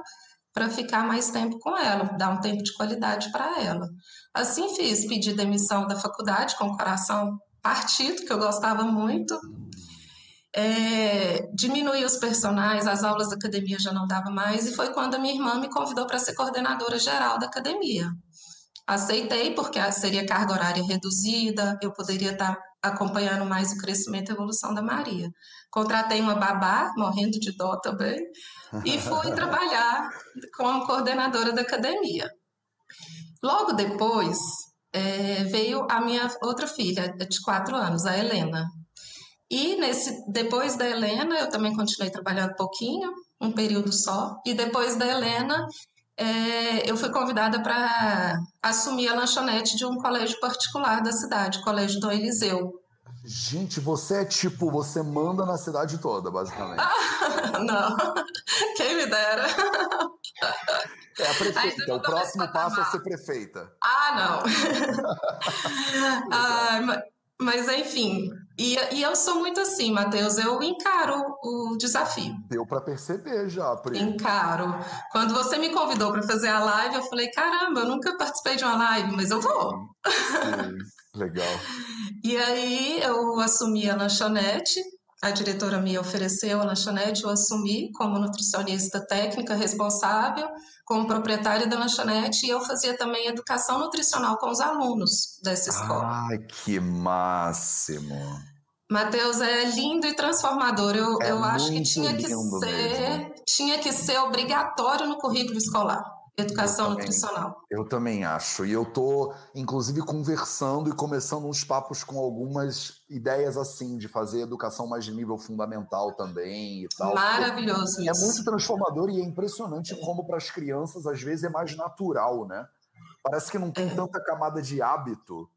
para ficar mais tempo com ela, dar um tempo de qualidade para ela. Assim fiz, pedi demissão da faculdade com o coração partido, que eu gostava muito. É, os personagens, as aulas da academia já não dava mais, e foi quando a minha irmã me convidou para ser coordenadora geral da academia. Aceitei, porque seria carga horária reduzida, eu poderia estar acompanhando mais o crescimento e evolução da Maria. Contratei uma babá, morrendo de dó também, e fui trabalhar como coordenadora da academia. Logo depois, é, veio a minha outra filha, de quatro anos, a Helena. E nesse, depois da Helena, eu também continuei trabalhando um pouquinho, um período só. E depois da Helena, é, eu fui convidada para assumir a lanchonete de um colégio particular da cidade, o Colégio do Eliseu. Gente, você é tipo, você manda na cidade toda, basicamente. Ah, não, quem me dera. É a prefeita, o próximo passo é ser prefeita. Ah, não. ah, mas, enfim, e, e eu sou muito assim, Matheus, eu encaro o desafio. Deu para perceber já, Pri. Encaro. Quando você me convidou para fazer a live, eu falei: caramba, eu nunca participei de uma live, mas eu vou. Sim, legal. E aí eu assumi a lanchonete, a diretora me ofereceu a lanchonete, eu assumi como nutricionista técnica responsável como proprietária da lanchonete e eu fazia também educação nutricional com os alunos dessa escola. Ai, que máximo! Matheus, é lindo e transformador. Eu, é eu acho que tinha que ser, tinha que ser obrigatório no currículo escolar. Educação eu nutricional. Eu também acho. E eu tô, inclusive, conversando e começando uns papos com algumas ideias assim, de fazer educação mais de nível fundamental também e tal. Maravilhoso É muito transformador e é impressionante como para as crianças, às vezes, é mais natural, né? Parece que não tem é. tanta camada de hábito.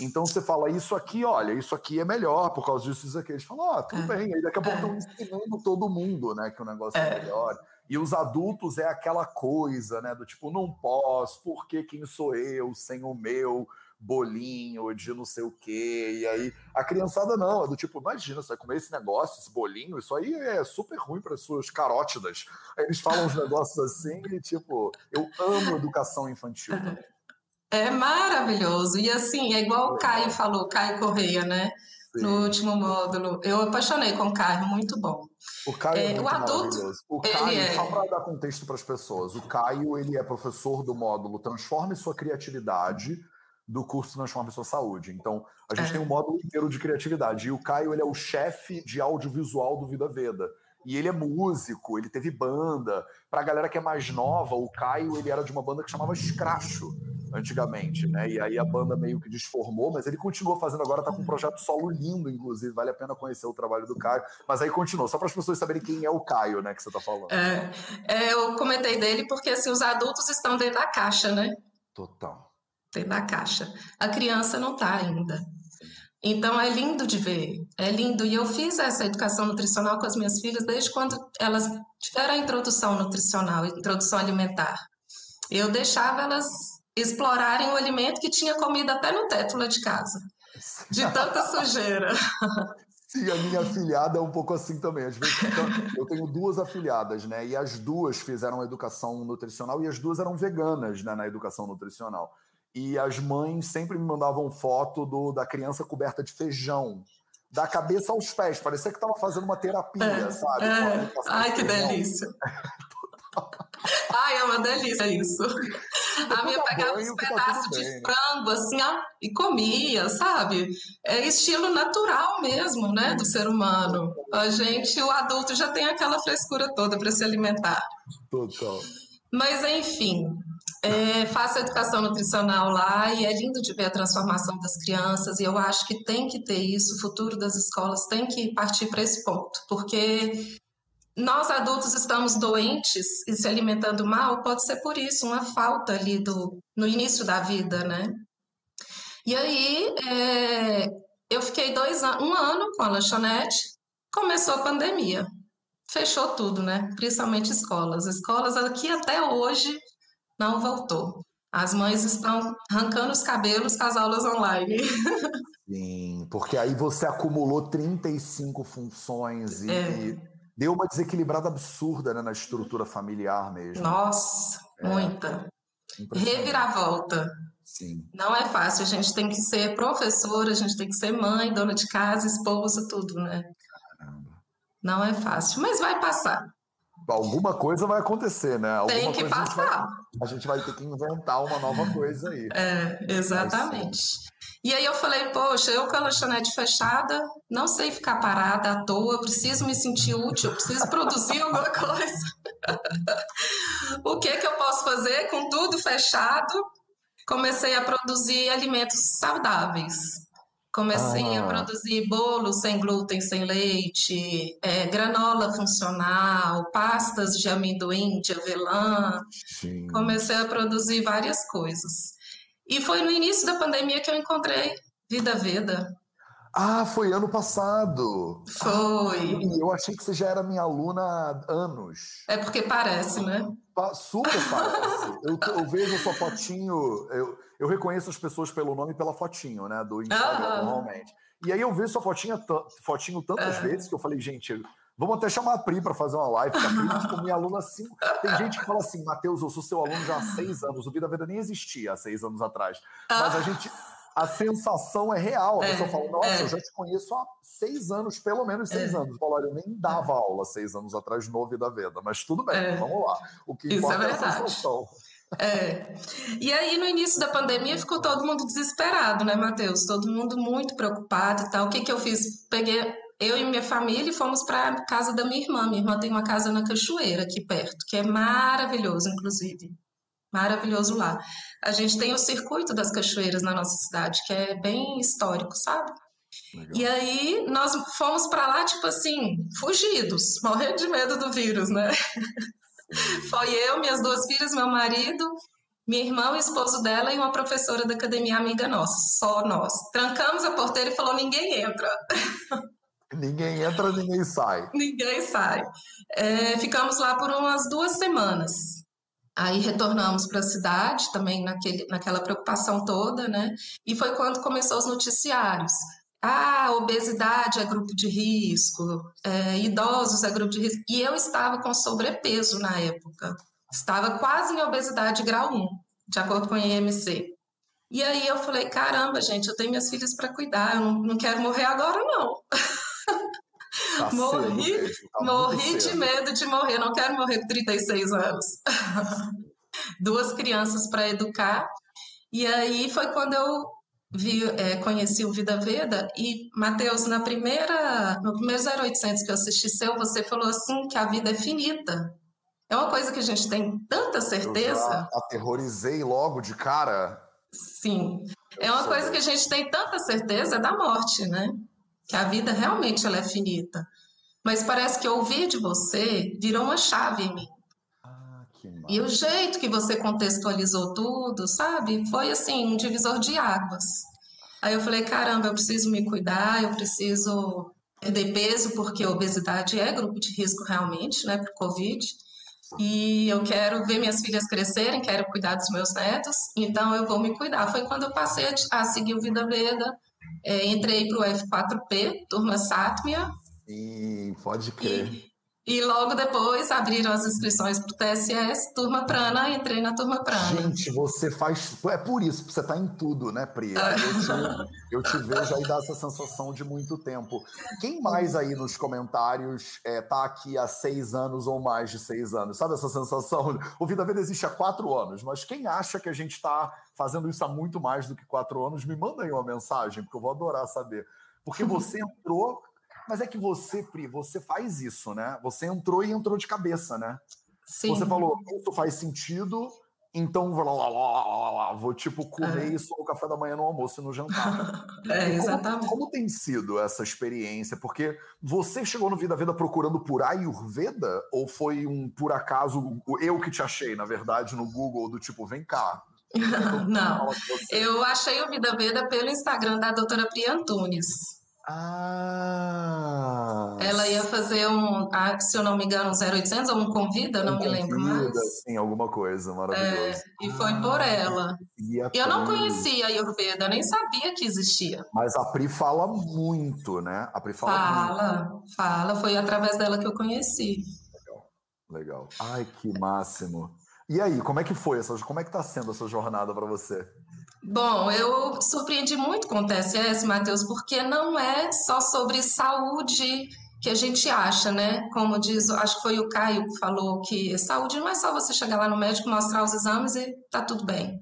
Então você fala, isso aqui, olha, isso aqui é melhor por causa disso, isso aqui. Eles falam, ah, tudo é. bem. Aí daqui a pouco estão é. ensinando todo mundo, né, que o negócio é, é melhor. E os adultos é aquela coisa, né? Do tipo, não posso, porque quem sou eu sem o meu bolinho de não sei o quê. E aí a criançada não, é do tipo, imagina, você vai comer esse negócio, esse bolinho, isso aí é super ruim para as suas carótidas. Aí eles falam uns negócios assim e tipo, eu amo educação infantil também. É maravilhoso. E assim, é igual o Caio falou, Caio Correia, né? Sim. No último módulo. Eu apaixonei com o Caio, muito bom. O Caio é, é o adulto, O Caio, é... só para dar contexto para as pessoas, o Caio ele é professor do módulo Transforme Sua Criatividade do curso Transforme Sua Saúde. Então, a gente é. tem um módulo inteiro de criatividade. E o Caio ele é o chefe de audiovisual do Vida Veda. E ele é músico, ele teve banda. Para a galera que é mais nova, o Caio ele era de uma banda que chamava Scracho antigamente, né? E aí a banda meio que desformou, mas ele continuou fazendo agora, tá com um projeto solo lindo, inclusive, vale a pena conhecer o trabalho do Caio. Mas aí continuou, só para as pessoas saberem quem é o Caio, né, que você tá falando. É, é, eu comentei dele porque assim, os adultos estão dentro da caixa, né? Total. Dentro da caixa. A criança não tá ainda. Então é lindo de ver, é lindo. E eu fiz essa educação nutricional com as minhas filhas desde quando elas tiveram a introdução nutricional, introdução alimentar. Eu deixava elas explorarem o alimento que tinha comida até no teto lá de casa, de tanta sujeira. Sim, a minha afilhada é um pouco assim também. Às vezes, então, eu tenho duas afilhadas, né? E as duas fizeram educação nutricional e as duas eram veganas né, na educação nutricional. E as mães sempre me mandavam foto do, da criança coberta de feijão, da cabeça aos pés. Parecia que estava fazendo uma terapia, é, sabe? É. Ai, que delícia. Ai, é uma delícia isso. a minha pegava uns pedaços de frango, assim, ó, e comia, sabe? É estilo natural mesmo, né, do ser humano. A gente, o adulto, já tem aquela frescura toda para se alimentar. Total. Mas, enfim, é, faço educação nutricional lá e é lindo de ver a transformação das crianças, e eu acho que tem que ter isso, o futuro das escolas tem que partir para esse ponto, porque nós adultos estamos doentes e se alimentando mal, pode ser por isso, uma falta ali do, no início da vida, né? E aí, é, eu fiquei dois um ano com a lanchonete, começou a pandemia, fechou tudo, né? Principalmente escolas. Escolas aqui até hoje não voltou. As mães estão arrancando os cabelos com as aulas online. Sim, porque aí você acumulou 35 funções e, é. Deu uma desequilibrada absurda né, na estrutura familiar mesmo. Nossa, é. muita. Reviravolta. Sim. Não é fácil, a gente tem que ser professora, a gente tem que ser mãe, dona de casa, esposa, tudo, né? Caramba. Não é fácil, mas vai passar. Alguma coisa vai acontecer, né? Alguma Tem que passar. A gente, vai, a gente, vai, ter que inventar uma nova coisa aí. É, exatamente. E aí eu falei, poxa, eu com a lanchonete fechada, não sei ficar parada à toa, preciso me sentir útil, preciso produzir alguma coisa. o que que eu posso fazer com tudo fechado? Comecei a produzir alimentos saudáveis. Comecei ah. a produzir bolos sem glúten, sem leite, é, granola funcional, pastas de amendoim, de avelã. Sim. Comecei a produzir várias coisas. E foi no início da pandemia que eu encontrei Vida Veda. Ah, foi ano passado. Foi. Ah, eu achei que você já era minha aluna há anos. É porque parece, né? Super parece. eu, eu, vejo sua fotinho, eu, eu reconheço as pessoas pelo nome e pela fotinho, né? Do Instagram, ah. normalmente. E aí eu vejo sua fotinha, fotinho tantas é. vezes que eu falei, gente, vamos até chamar a Pri para fazer uma live. A Pri, tipo, minha aluna cinco. Tem gente que fala assim, Matheus, eu sou seu aluno já há seis anos. O Vida Vida nem existia há seis anos atrás. Mas a gente a sensação é real. A é, pessoa fala, nossa, é. eu já te conheço há seis anos, pelo menos seis é. anos. Fala, eu nem dava aula seis anos atrás no Vida Veda, mas tudo bem, é. vamos lá. O que Isso é importa é, a sensação. É. E aí, no início da pandemia, ficou todo mundo desesperado, né, Matheus? Todo mundo muito preocupado e tal. O que, que eu fiz? Peguei eu e minha família e fomos para a casa da minha irmã. Minha irmã tem uma casa na Cachoeira, aqui perto, que é maravilhoso, inclusive maravilhoso lá. A gente tem o circuito das cachoeiras na nossa cidade, que é bem histórico, sabe? Legal. E aí nós fomos para lá, tipo assim, fugidos, morrendo de medo do vírus, né? Foi eu, minhas duas filhas, meu marido, minha irmã, o esposo dela e uma professora da academia amiga nossa, só nós. Trancamos a porteira e falou: ninguém entra. Ninguém entra, ninguém sai. Ninguém sai. É, ficamos lá por umas duas semanas. Aí retornamos para a cidade, também naquele, naquela preocupação toda, né? E foi quando começou os noticiários. Ah, obesidade é grupo de risco, é, idosos é grupo de risco. E eu estava com sobrepeso na época. Estava quase em obesidade grau 1, de acordo com o IMC. E aí eu falei, caramba, gente, eu tenho minhas filhas para cuidar, eu não, não quero morrer agora, não. Tá morri tá morri de medo de morrer, não quero morrer com 36 anos. Duas crianças para educar. E aí foi quando eu vi, é, conheci o Vida Veda e, Matheus, na primeira, no primeiro 0800 que eu assisti seu, você falou assim que a vida é finita. É uma coisa que a gente tem tanta certeza. Aterrorizei logo de cara. Sim. É uma coisa que a gente tem tanta certeza da morte, né? que a vida realmente ela é finita. Mas parece que ouvir de você virou uma chave em mim. E o jeito que você contextualizou tudo, sabe? Foi assim, um divisor de águas. Aí eu falei, caramba, eu preciso me cuidar, eu preciso perder peso, porque a obesidade é grupo de risco realmente, né, para o Covid. E eu quero ver minhas filhas crescerem, quero cuidar dos meus netos, então eu vou me cuidar. Foi quando eu passei a, seguir o Vida Veda, é, entrei para o F4P, turma Sátmia. Sim, pode crer. E, E logo depois abriram as inscrições para o TSS, turma prana, entrei na turma prana. Gente, você faz. É por isso, você está em tudo, né, Pri? É. Eu te, eu te vejo aí dar essa sensação de muito tempo. Quem mais aí nos comentários é, tá aqui há seis anos ou mais de seis anos? Sabe essa sensação? O Vida Vida existe há quatro anos, mas quem acha que a gente está fazendo isso há muito mais do que quatro anos, me manda aí uma mensagem, porque eu vou adorar saber. Porque você entrou mas é que você, Pri, você faz isso, né? Você entrou e entrou de cabeça, né? Sim. Você falou, isso faz sentido, então lá, lá, lá, lá, vou tipo comer é. isso no café da manhã, no almoço e no jantar. é, exatamente. Como, como, tem sido essa experiência? Porque você chegou no Vida Veda procurando por Ayurveda ou foi um por acaso eu que te achei, na verdade, no Google do tipo, vem cá, Não, eu achei o Vida Veda pelo Instagram da doutora Pri Antunes. Ah! Ela ia fazer um, se eu não me engano, um 0800 ou um convida, não um me lembro mais. Sim, alguma coisa, maravilhoso. É, e foi ah, por ela. eu não conhecia a Ayurveda, nem sabia que existia. Mas a Pri fala muito, né? A Pri fala Fala, muito. fala. Foi através dela que eu conheci. Legal, legal. Ai, que máximo. E aí, como é que foi essa, como é que tá sendo essa jornada para você? Bom, eu surpreendi muito com o TSS, Matheus, porque não é só sobre saúde que a gente acha, né? Como diz, acho que foi o Caio que falou que saúde não é só você chegar lá no médico, mostrar os exames e tá tudo bem.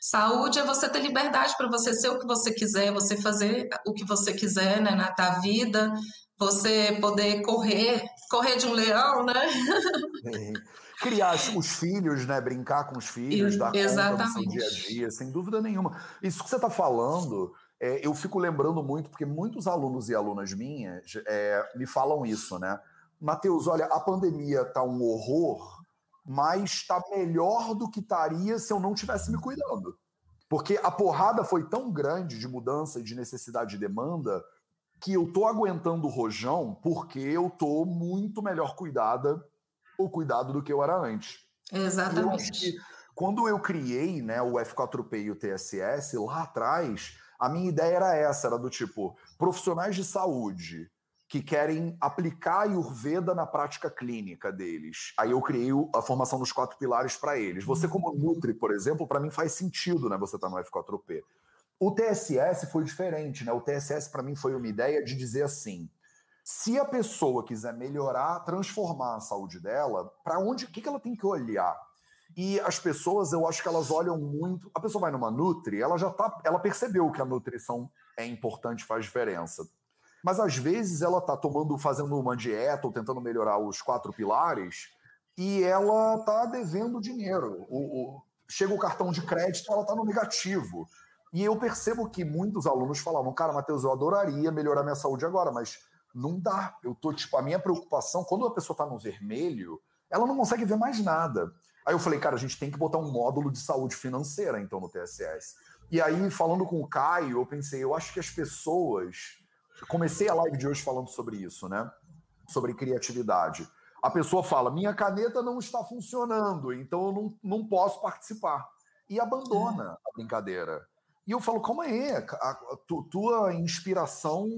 Saúde é você ter liberdade para você ser o que você quiser, você fazer o que você quiser, né, na da vida, você poder correr, correr de um leão, né? Criar os filhos, né? Brincar com os filhos, dar conta do seu dia a dia, sem dúvida nenhuma. Isso que você está falando, é, eu fico lembrando muito, porque muitos alunos e alunas minhas é, me falam isso, né? Mateus, olha, a pandemia tá um horror, mas está melhor do que estaria se eu não tivesse me cuidando. Porque a porrada foi tão grande de mudança e de necessidade e demanda que eu tô aguentando o rojão porque eu tô muito melhor cuidada o cuidado do que eu era antes. Exatamente. Eu quando eu criei né, o F4P e o TSS, lá atrás, a minha ideia era essa, era do tipo, profissionais de saúde que querem aplicar a Ayurveda na prática clínica deles. Aí eu criei a formação dos quatro pilares para eles. Você como Nutri, por exemplo, para mim faz sentido, né, você estar tá no F4P. O TSS foi diferente, né? O TSS para mim foi uma ideia de dizer assim: se a pessoa quiser melhorar, transformar a saúde dela, para onde, o que, que ela tem que olhar? E as pessoas, eu acho que elas olham muito. A pessoa vai numa Nutri, ela já tá, ela percebeu que a nutrição é importante, faz diferença. Mas às vezes ela tá tomando, fazendo uma dieta ou tentando melhorar os quatro pilares e ela tá devendo dinheiro. O, o, chega o cartão de crédito, ela tá no negativo. E eu percebo que muitos alunos falavam, cara, Matheus, eu adoraria melhorar minha saúde agora, mas não dá. Eu tô, tipo, a minha preocupação, quando a pessoa tá no vermelho, ela não consegue ver mais nada. Aí eu falei, cara, a gente tem que botar um módulo de saúde financeira, então, no TSS. E aí, falando com o Caio, eu pensei, eu acho que as pessoas. comecei a live de hoje falando sobre isso, né? Sobre criatividade. A pessoa fala: minha caneta não está funcionando, então eu não, não posso participar. E abandona a brincadeira. E eu falo: calma aí, a, a, a tua inspiração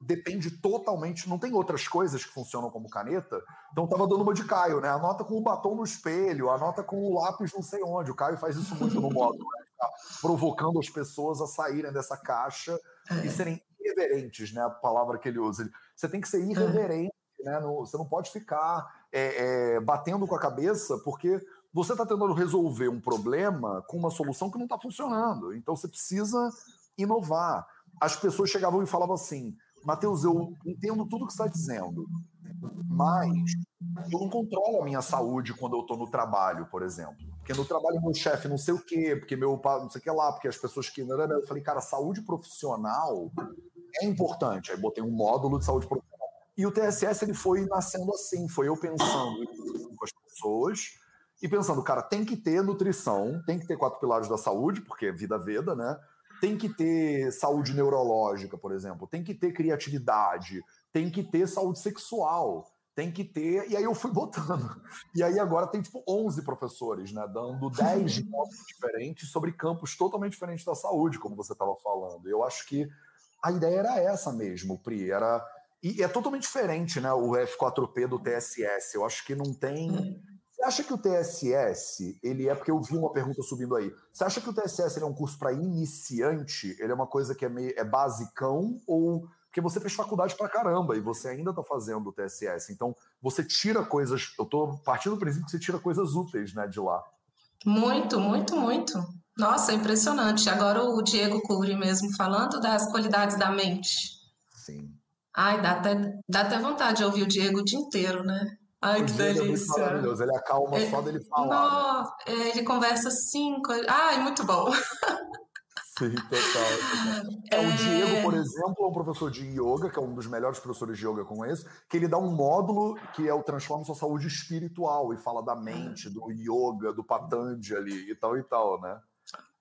depende totalmente, não tem outras coisas que funcionam como caneta. Então tava dando uma de Caio, né? Anota com o batom no espelho, anota com o lápis não sei onde. O Caio faz isso muito no modo, né? Tá provocando as pessoas a saírem dessa caixa é. e serem irreverentes, né? A palavra que ele usa. Você tem que ser irreverente, é. né? No, você não pode ficar é, é batendo com a cabeça, porque você está tentando resolver um problema com uma solução que não está funcionando. Então você precisa inovar. As pessoas chegavam e falavam assim: Mateus, eu entendo tudo que você está dizendo, mas eu não controlo a minha saúde quando eu estou no trabalho, por exemplo. Porque no trabalho meu chefe não sei o quê, porque meu não sei o que lá, porque as pessoas que. Eu falei, cara, saúde profissional é importante. Aí botei um módulo de saúde profissional. E o TSS ele foi nascendo assim, foi eu pensando com as pessoas e pensando, cara, tem que ter nutrição, tem que ter quatro pilares da saúde, porque é vida veda, né? Tem que ter saúde neurológica, por exemplo, tem que ter criatividade, tem que ter saúde sexual, tem que ter. E aí eu fui botando. E aí agora tem tipo 11 professores, né, dando 10 módulos diferentes sobre campos totalmente diferentes da saúde, como você estava falando. Eu acho que a ideia era essa mesmo, Pri, era E é totalmente diferente, né? O F4P do TSS. Eu acho que não tem. Você acha que o TSS, ele é porque eu vi uma pergunta subindo aí. Você acha que o TSS é um curso para iniciante? Ele é uma coisa que é meio é basicão ou porque você fez faculdade pra caramba e você ainda tá fazendo o TSS. Então, você tira coisas, eu tô partindo do princípio que você tira coisas úteis, né, de lá. Muito, muito, muito. Nossa, é impressionante. Agora o Diego Cury mesmo falando das qualidades da mente. Sim. Ai, dá até, dá até vontade de ouvir o Diego o dia inteiro, né? Ai, o que Diego delícia. É maravilhoso, ele acalma é, só dele falar. Não, né? ele conversa assim. Ai, muito bom. Sim, total. É, o Diego, por exemplo, é um professor de yoga, que é um dos melhores professores de yoga com esse, que ele dá um módulo que é o Transforma Sua Saúde Espiritual e fala da mente, do yoga, do Patanjali e tal e tal, né?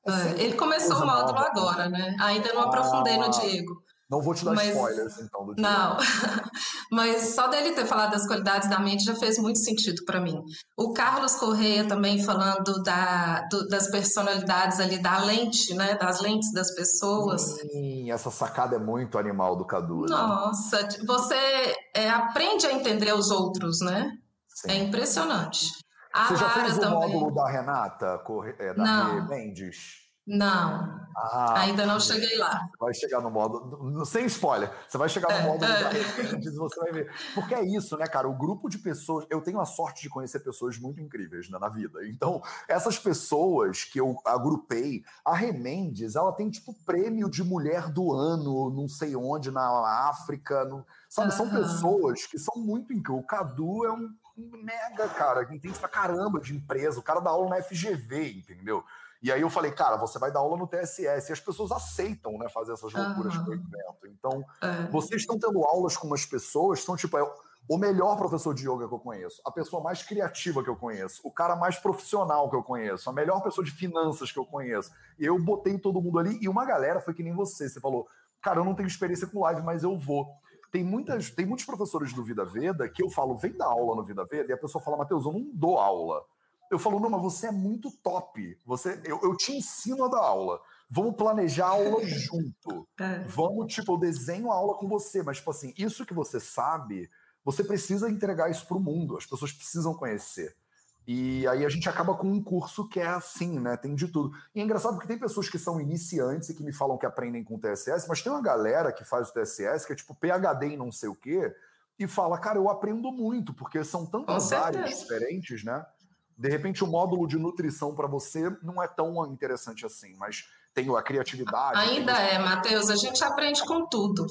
É, é ele começou o módulo nova. agora, né? Ainda não aprofundei no ah. Diego. Não vou te dar mas, spoilers, então, do. Não, mas só dele ter falado das qualidades da mente já fez muito sentido para mim. O Carlos Correia também falando da, do, das personalidades ali, da lente, né? Das lentes das pessoas. Sim, essa sacada é muito animal do Cadu. Né? Nossa, você é, aprende a entender os outros, né? Sim. É impressionante. A você já fez o também. módulo da Renata, é, da Não. Mendes? Não, ah, ainda não cheguei lá. Vai chegar no modo, sem spoiler, você vai chegar no é, modo é. você vai ver. Porque é isso, né, cara? O grupo de pessoas, eu tenho a sorte de conhecer pessoas muito incríveis né, na vida. Então, essas pessoas que eu agrupei, a Remendes, ela tem tipo prêmio de mulher do ano, não sei onde, na África, no, sabe? São pessoas que são muito incríveis. O Cadu é um mega cara, que entende pra caramba de empresa, o cara dá aula na FGV, entendeu? E aí eu falei, cara, você vai dar aula no TSS. E as pessoas aceitam, né, fazer essas loucuras uhum. com o evento. Então, é. vocês estão tendo aulas com umas pessoas, estão tipo, é o melhor professor de yoga que eu conheço, a pessoa mais criativa que eu conheço, o cara mais profissional que eu conheço, a melhor pessoa de finanças que eu conheço. E eu botei todo mundo ali e uma galera foi que nem você. Você falou, cara, eu não tenho experiência com live, mas eu vou. Tem, muitas, tem muitos professores do Vida Veda que eu falo, vem dar aula no Vida Veda, e a pessoa fala, Matheus, eu não dou aula. Eu falo, não, mas você é muito top. Você, eu, eu te ensino a dar aula. Vamos planejar a aula junto. É. Vamos, tipo, eu desenho a aula com você, mas, tipo assim, isso que você sabe, você precisa entregar isso para o mundo. As pessoas precisam conhecer. E aí a gente acaba com um curso que é assim, né? Tem de tudo. E é engraçado porque tem pessoas que são iniciantes e que me falam que aprendem com o TSS, mas tem uma galera que faz o TSS, que é tipo PHD em não sei o quê, e fala, cara, eu aprendo muito, porque são tantas áreas diferentes, né? De repente, o módulo de nutrição para você não é tão interessante assim, mas tem a criatividade. Ainda é, Matheus, a gente aprende com tudo.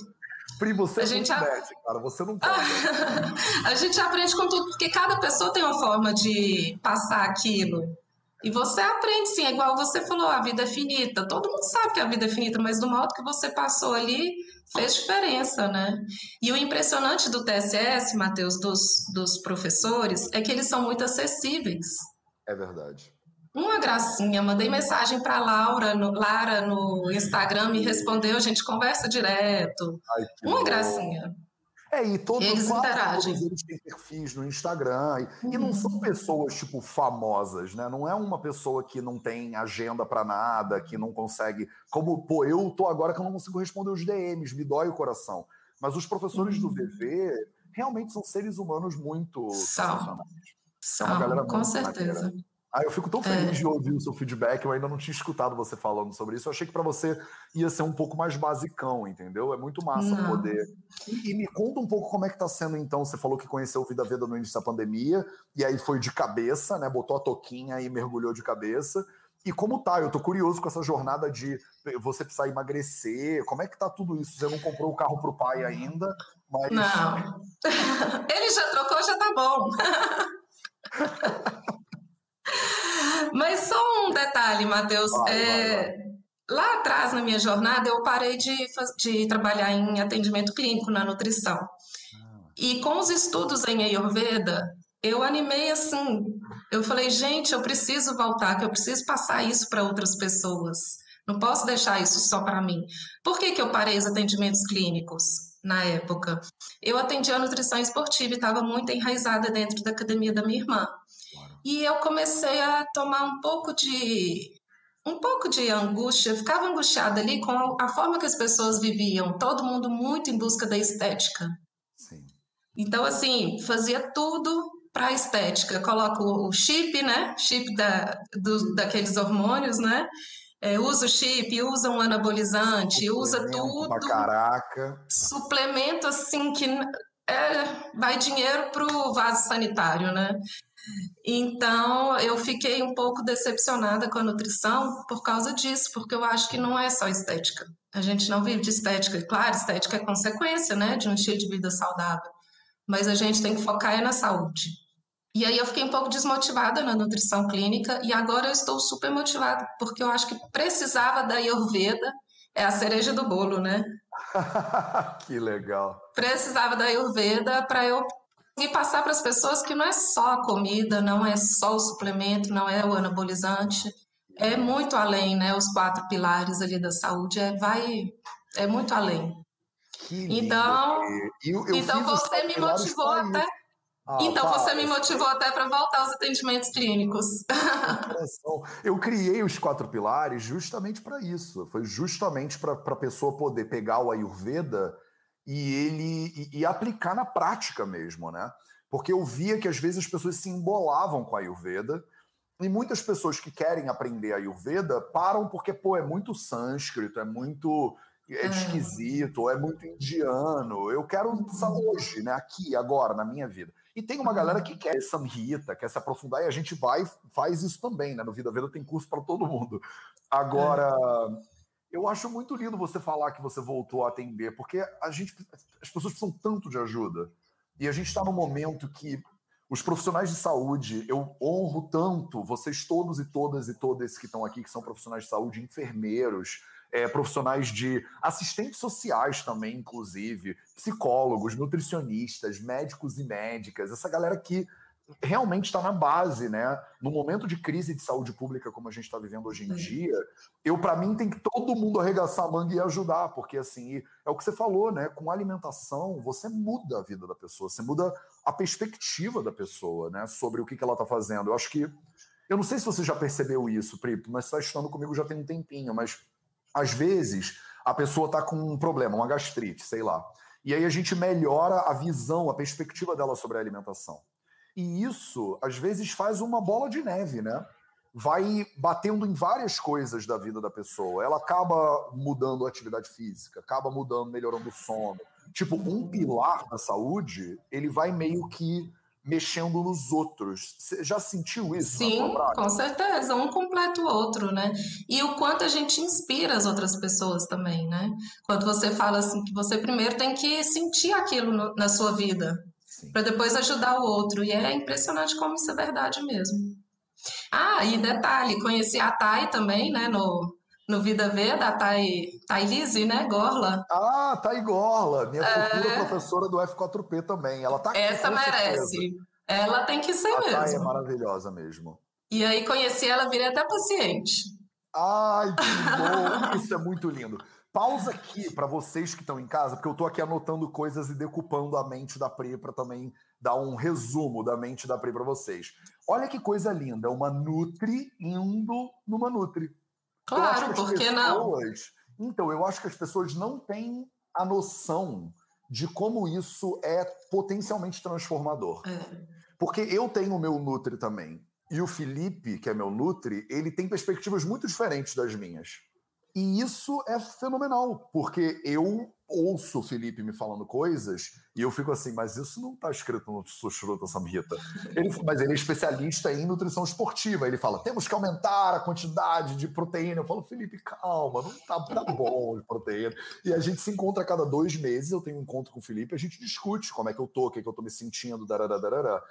Pri, você a gente a... cara, você não pode. a gente aprende com tudo, porque cada pessoa tem uma forma de passar aquilo. E você aprende, sim, é igual você falou, a vida é finita. Todo mundo sabe que a vida é finita, mas do modo que você passou ali, fez diferença, né? E o impressionante do TSS, Matheus, dos, dos professores, é que eles são muito acessíveis. É verdade. Uma gracinha, mandei mensagem para Laura, no, Lara no Instagram, me respondeu, a gente conversa direto. Ai, Uma bom. gracinha. É, e todos, eles interagem. Todos eles têm perfis no Instagram. E, uhum. e, não são uhum. pessoas, tipo, famosas, né? Não é uma pessoa que não tem agenda para nada, que não consegue. Como, pô, eu tô agora que eu não consigo responder os DMs, me dói o coração. Mas os professores uhum. do VV realmente são seres humanos muito. São. São, é com certeza. Maneira. Ah, eu fico tão feliz é. de ouvir o seu feedback. Eu ainda não tinha escutado você falando sobre isso. Eu achei que para você ia ser um pouco mais basicão, entendeu? É muito massa não. poder. E, e, me conta um pouco como é que tá sendo então. Você falou que conheceu o Vida Veda no início da pandemia, e aí foi de cabeça, né? Botou a toquinha e mergulhou de cabeça. E como tá? Eu tô curioso com essa jornada de você precisar emagrecer. Como é que tá tudo isso? Você não comprou o carro pro pai ainda, mas. Não. Ele já trocou, já tá bom. Mas só um detalhe, Matheus. É, lá atrás, na minha jornada, eu parei de, de trabalhar em atendimento clínico na nutrição. Ah. E com os estudos em Ayurveda, eu animei assim. Eu falei, gente, eu preciso voltar, que eu preciso passar isso para outras pessoas. Não posso deixar isso só para mim. Por que, que eu parei os atendimentos clínicos na época? Eu atendia a nutrição esportiva e estava muito enraizada dentro da academia da minha irmã. E eu comecei a tomar um pouco de um pouco de angústia, eu ficava angustiada ali com a forma que as pessoas viviam, todo mundo muito em busca da estética. Então, assim, fazia tudo para estética. Coloco o chip, né? Chip da, do, daqueles hormônios, né? É, usa o chip, usa um anabolizante, usa tudo. Pra caraca. Suplemento, assim, que é, vai dinheiro para o vaso sanitário, né? Então, eu fiquei um pouco decepcionada com a nutrição por causa disso, porque eu acho que não é só estética. A gente não vive de estética. Claro, estética é consequência, né, de um estilo de vida saudável. Mas a gente tem que focar é na saúde. E aí eu fiquei um pouco desmotivada na nutrição clínica e agora eu estou super motivada, porque eu acho que precisava da Ayurveda, é a cereja do bolo, né? que legal. Precisava da Ayurveda para eu e passar para as pessoas que não é só a comida, não é só o suplemento, não é o anabolizante, é muito além, né? Os quatro pilares ali da saúde é vai é muito além. Que então, eu, eu então você me motivou até ah, então você me motivou até para voltar aos atendimentos clínicos. Eu criei os quatro pilares justamente para isso. Foi justamente para a pessoa poder pegar o Ayurveda e ele e, e, aplicar na prática mesmo, né? Porque eu via que às vezes as pessoas se embolavam com a Ayurveda e muitas pessoas que querem aprender a Ayurveda param porque pô, é muito sânscrito, é muito é, é. esquisito, é muito indiano. Eu quero uhum. hoje, né? Aqui, agora, na minha vida. E tem uma galera que quer Samhita, quer se aprofundar, e a gente vai faz isso também, né? No Vida Veda tem curso para todo mundo. Agora, eu acho muito lindo você falar que você voltou a atender, porque a gente, as pessoas precisam tanto de ajuda. E a gente está num momento que os profissionais de saúde, eu honro tanto vocês todos e todas e todas que estão aqui, que são profissionais de saúde, enfermeiros, é, profissionais de assistentes sociais também, inclusive, psicólogos, nutricionistas, médicos e médicas, essa galera que realmente está na base, né? No momento de crise de saúde pública como a gente está vivendo hoje em dia, eu para mim tem que todo mundo arregaçar a manga e ajudar, porque assim é o que você falou, né? Com alimentação você muda a vida da pessoa, você muda a perspectiva da pessoa, né? Sobre o que, que ela está fazendo. Eu acho que eu não sei se você já percebeu isso, Pripo, mas está estudando comigo já tem um tempinho, mas às vezes a pessoa está com um problema, uma gastrite, sei lá. E aí a gente melhora a visão, a perspectiva dela sobre a alimentação. E isso, às vezes, faz uma bola de neve, né? Vai batendo em várias coisas da vida da pessoa. Ela acaba mudando a atividade física, acaba mudando, melhorando o sono. Tipo, um pilar da saúde, ele vai meio que mexendo nos outros. Você já sentiu isso? Sim, com certeza. Um completa o outro, né? E o quanto a gente inspira as outras pessoas também, né? Quando você fala assim que você primeiro tem que sentir aquilo no, na sua vida, para depois ajudar o outro. E é impressionante como isso é verdade mesmo. Ah, e detalhe, conheci a Thay também, né, no, no Vida Veda, a Thay, Thay Lise, né, Gorla. Ah, Thay Gorla, minha é... futura professora do F4P também. Ela tá aqui, Essa merece. Ela tem que ser a mesmo. A Thay é maravilhosa mesmo. E aí conheci ela, virei até paciente. Ai, que bom! Isso é muito lindo. Pausa aqui para vocês que estão em casa, porque eu estou aqui anotando coisas e decupando a mente da Pri para também dar um resumo da mente da Pri para vocês. Olha que coisa linda, uma Nutri indo numa Nutri. Claro, por que pessoas... não? Então, eu acho que as pessoas não têm a noção de como isso é potencialmente transformador. É. Porque eu tenho o meu Nutri também. E o Felipe, que é meu Nutri, ele tem perspectivas muito diferentes das minhas. E isso é fenomenal, porque eu ouço o Felipe me falando coisas e eu fico assim, mas isso não está escrito no Sushruta Samhita. Ele, mas ele é especialista em nutrição esportiva. Ele fala, temos que aumentar a quantidade de proteína. Eu falo, Felipe, calma, não tá, tá bom de proteína. E a gente se encontra a cada dois meses, eu tenho um encontro com o Felipe, a gente discute como é que eu tô, o que, é que eu tô me sentindo, darará,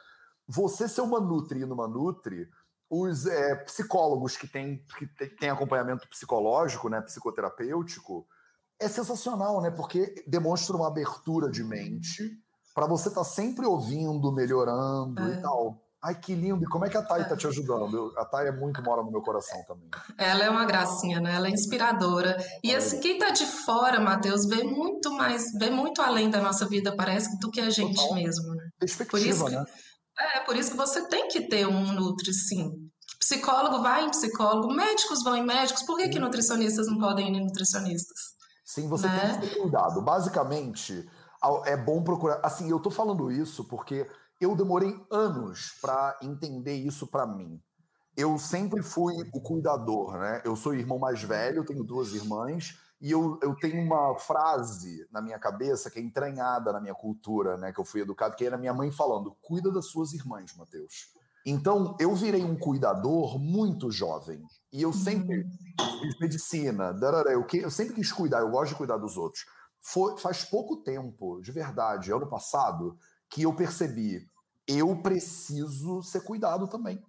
Você ser uma Nutri e numa Nutri os é, psicólogos que têm que tem acompanhamento psicológico, né, psicoterapêutico, é sensacional, né? Porque demonstra uma abertura de mente para você estar tá sempre ouvindo, melhorando é. e tal. Ai, que lindo! E como é que a Thay está te ajudando? a Thay é muito mora no meu coração também. Ela é uma gracinha, né? Ela é inspiradora. E assim, quem está de fora, Matheus, vê muito mais, vê muito além da nossa vida, parece, do que a gente Total. mesmo. Né? Perspectiva, né? É, por isso que você tem que ter um Nutri, sim. Psicólogo vai em psicólogo, médicos vão em médicos, por que, que nutricionistas não podem ir em nutricionistas? Sim, você né? tem que ter cuidado. Basicamente, é bom procurar. Assim, eu tô falando isso porque eu demorei anos para entender isso para mim. Eu sempre fui o cuidador, né? Eu sou irmão mais velho, tenho duas irmãs, e eu, eu tenho uma frase na minha cabeça que é entranhada na minha cultura, né? Que eu fui educado, que era minha mãe falando: cuida das suas irmãs, Mateus. Então, eu virei um cuidador muito jovem. E eu sempre uhum. fiz medicina, eu, eu sempre quis cuidar, eu gosto de cuidar dos outros. Foi, faz pouco tempo, de verdade, ano passado, que eu percebi, eu preciso ser cuidado também.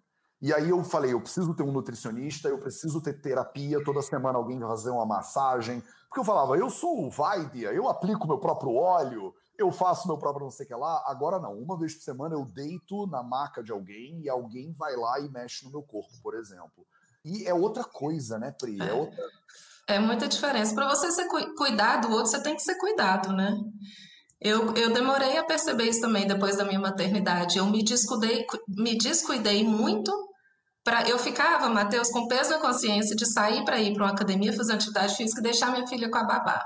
E aí eu falei, eu preciso ter um nutricionista, eu preciso ter terapia, toda semana alguém vai fazer uma massagem. Porque eu falava, eu sou o Vaidia, eu aplico meu próprio óleo, eu faço meu próprio não sei o que lá. Agora não, uma vez por semana eu deito na maca de alguém e alguém vai lá e mexe no meu corpo, por exemplo. E é outra coisa, né, Pri? É, outra... é muita diferença. Para você ser cu cuidar do outro, você tem que ser cuidado, né? Eu, eu demorei a perceber isso também depois da minha maternidade. Eu me descuidei, me descuidei muito para eu ficava, Matheus, com peso na consciência de sair para ir para uma academia fazer atividade física e deixar minha filha com a babá.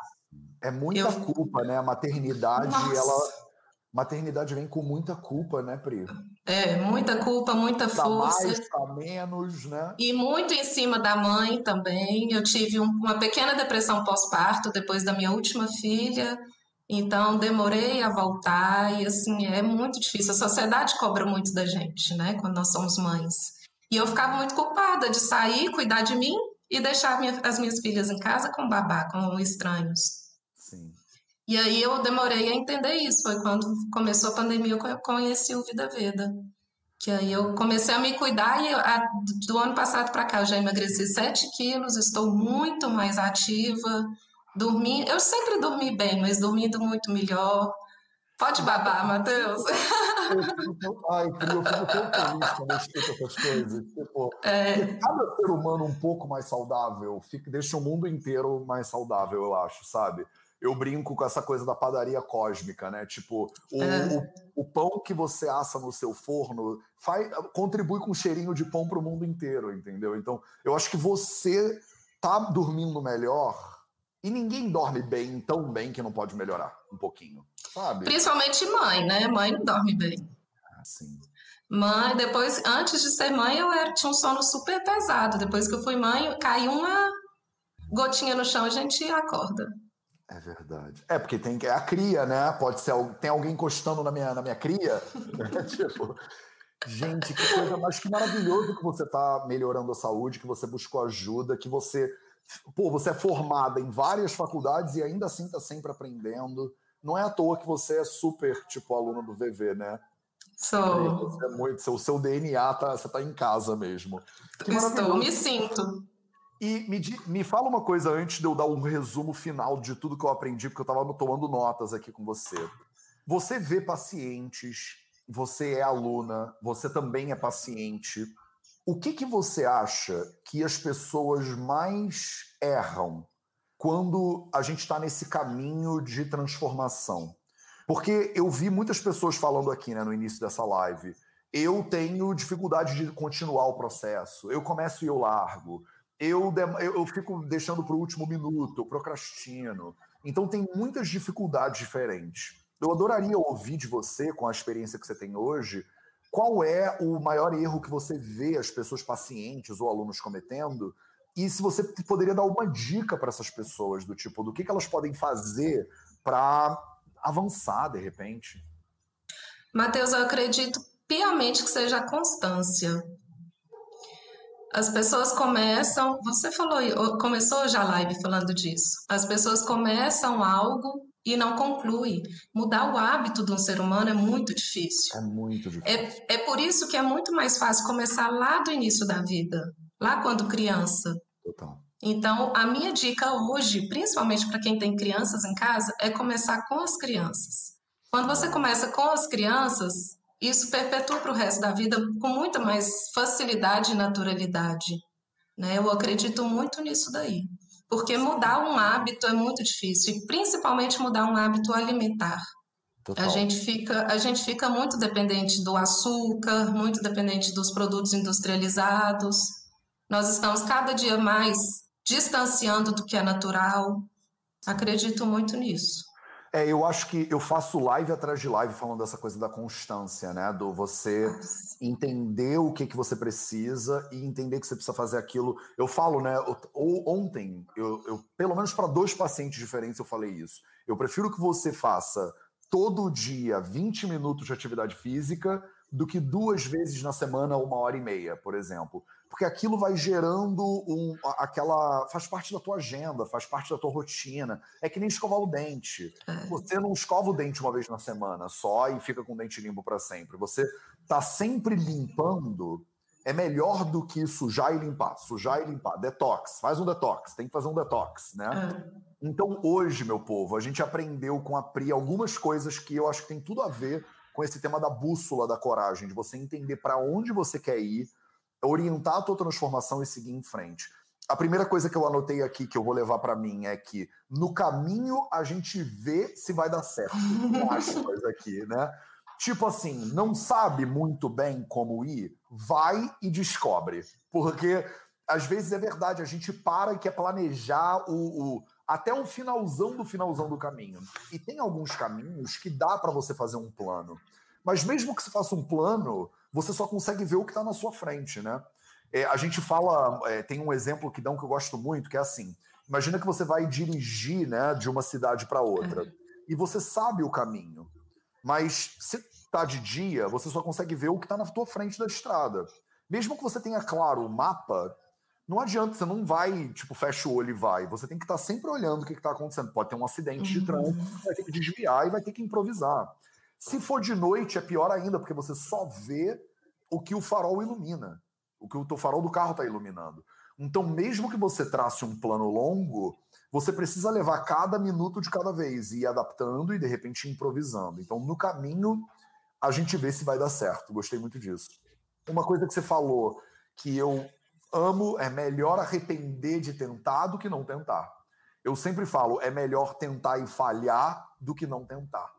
É muita eu... culpa, né? A maternidade, Nossa. ela maternidade vem com muita culpa, né, Pri? É, muita culpa, muita tá força. Mais, tá menos, né? E muito em cima da mãe também. Eu tive um, uma pequena depressão pós-parto depois da minha última filha. Então, demorei a voltar e, assim, é muito difícil. A sociedade cobra muito da gente, né, quando nós somos mães. E eu ficava muito culpada de sair, cuidar de mim e deixar minha, as minhas filhas em casa com babá, com estranhos. Sim. E aí eu demorei a entender isso. Foi quando começou a pandemia eu conheci o Vida Veda. Que aí eu comecei a me cuidar e a, do ano passado para cá eu já emagreci 7 quilos, estou muito mais ativa, dormi. Eu sempre dormi bem, mas dormindo muito melhor. Pode babar, Matheus. Ai, eu fico tão feliz quando eu escuto essas coisas. Tipo, é... cada ser humano um pouco mais saudável fica, deixa o mundo inteiro mais saudável, eu acho, sabe? eu brinco com essa coisa da padaria cósmica, né? Tipo, o, é. o, o, pão que você assa no seu forno faz, contribui com um cheirinho de pão para o mundo inteiro, entendeu? Então, eu acho que você tá dormindo melhor e ninguém dorme bem, tão bem que não pode melhorar um pouquinho, sabe? Principalmente mãe, né? Mãe não dorme bem. Ah, sim. Mãe, depois, antes de ser mãe, eu era, tinha um sono super pesado. Depois que eu fui mãe, caiu uma gotinha no chão, a gente acorda. É verdade. É, porque tem é a cria, né? Pode ser tem alguém encostando na minha, na minha cria. tipo, gente, que coisa mais que maravilhoso que você está melhorando a saúde, que você buscou ajuda, que você. Pô, você é formada em várias faculdades e ainda assim está sempre aprendendo. Não é à toa que você é super, tipo, aluna do VV, né? Sou. Você é muito, o seu DNA tá, você tá em casa mesmo. Que Estou, me sinto. E me, me fala uma coisa antes de eu dar um resumo final de tudo que eu aprendi, porque eu estava tomando notas aqui com você. Você vê pacientes, você é aluna, você também é paciente. O que, que você acha que as pessoas mais erram quando a gente está nesse caminho de transformação? Porque eu vi muitas pessoas falando aqui né, no início dessa live. Eu tenho dificuldade de continuar o processo. Eu começo e eu largo eu, eu fico deixando para o último minuto, eu procrastino. Então tem muitas dificuldades diferentes. Eu adoraria ouvir de você, com a experiência que você tem hoje, qual é o maior erro que você vê as pessoas pacientes ou alunos cometendo e se você poderia dar uma dica para essas pessoas do tipo do que, que elas podem fazer para avançar de repente. Matheus, eu acredito piamente que seja a constância. As pessoas começam, você falou, começou já a live falando disso. As pessoas começam algo e não concluem. Mudar o hábito de um ser humano é muito difícil. É muito difícil. É, é por isso que é muito mais fácil começar lá do início da vida, lá quando criança. Total. Então, a minha dica hoje, principalmente para quem tem crianças em casa, é começar com as crianças. Quando você começa com as crianças, isso perpetua para o resto da vida com muita mais facilidade e naturalidade. Né? Eu acredito muito nisso daí. Porque mudar um hábito é muito difícil, e principalmente mudar um hábito alimentar. A gente, fica, a gente fica muito dependente do açúcar, muito dependente dos produtos industrializados. Nós estamos cada dia mais distanciando do que é natural. Acredito muito nisso. É, eu acho que eu faço live atrás de live falando dessa coisa da constância, né? Do você Nossa. entender o que, que você precisa e entender que você precisa fazer aquilo. Eu falo, né? Ontem, eu, eu pelo menos para dois pacientes diferentes, eu falei isso. Eu prefiro que você faça todo dia 20 minutos de atividade física do que duas vezes na semana, uma hora e meia, por exemplo. Porque aquilo vai gerando um, aquela. faz parte da tua agenda, faz parte da tua rotina. É que nem escovar o dente. É. Você não escova o dente uma vez na semana só e fica com o dente limpo para sempre. Você tá sempre limpando. É melhor do que sujar e limpar. Sujar e limpar. Detox. Faz um detox. Tem que fazer um detox, né? É. Então, hoje, meu povo, a gente aprendeu com a Pri algumas coisas que eu acho que tem tudo a ver com esse tema da bússola da coragem, de você entender para onde você quer ir, orientar a tua transformação e seguir em frente. A primeira coisa que eu anotei aqui que eu vou levar para mim é que no caminho a gente vê se vai dar certo. Aspas aqui, né? Tipo assim, não sabe muito bem como ir, vai e descobre. Porque às vezes é verdade, a gente para e quer planejar o, o até o finalzão do finalzão do caminho. E tem alguns caminhos que dá para você fazer um plano. Mas mesmo que você faça um plano, você só consegue ver o que está na sua frente, né? É, a gente fala, é, tem um exemplo que dão que eu gosto muito, que é assim: imagina que você vai dirigir, né, de uma cidade para outra uhum. e você sabe o caminho, mas se está de dia, você só consegue ver o que está na tua frente da estrada. Mesmo que você tenha claro o mapa, não adianta, você não vai, tipo, fecha o olho e vai. Você tem que estar tá sempre olhando o que está acontecendo. Pode ter um acidente de trânsito, uhum. vai ter que desviar e vai ter que improvisar. Se for de noite, é pior ainda, porque você só vê o que o farol ilumina, o que o farol do carro está iluminando. Então, mesmo que você trace um plano longo, você precisa levar cada minuto de cada vez e ir adaptando e de repente improvisando. Então, no caminho, a gente vê se vai dar certo. Gostei muito disso. Uma coisa que você falou que eu amo, é melhor arrepender de tentar do que não tentar. Eu sempre falo, é melhor tentar e falhar do que não tentar.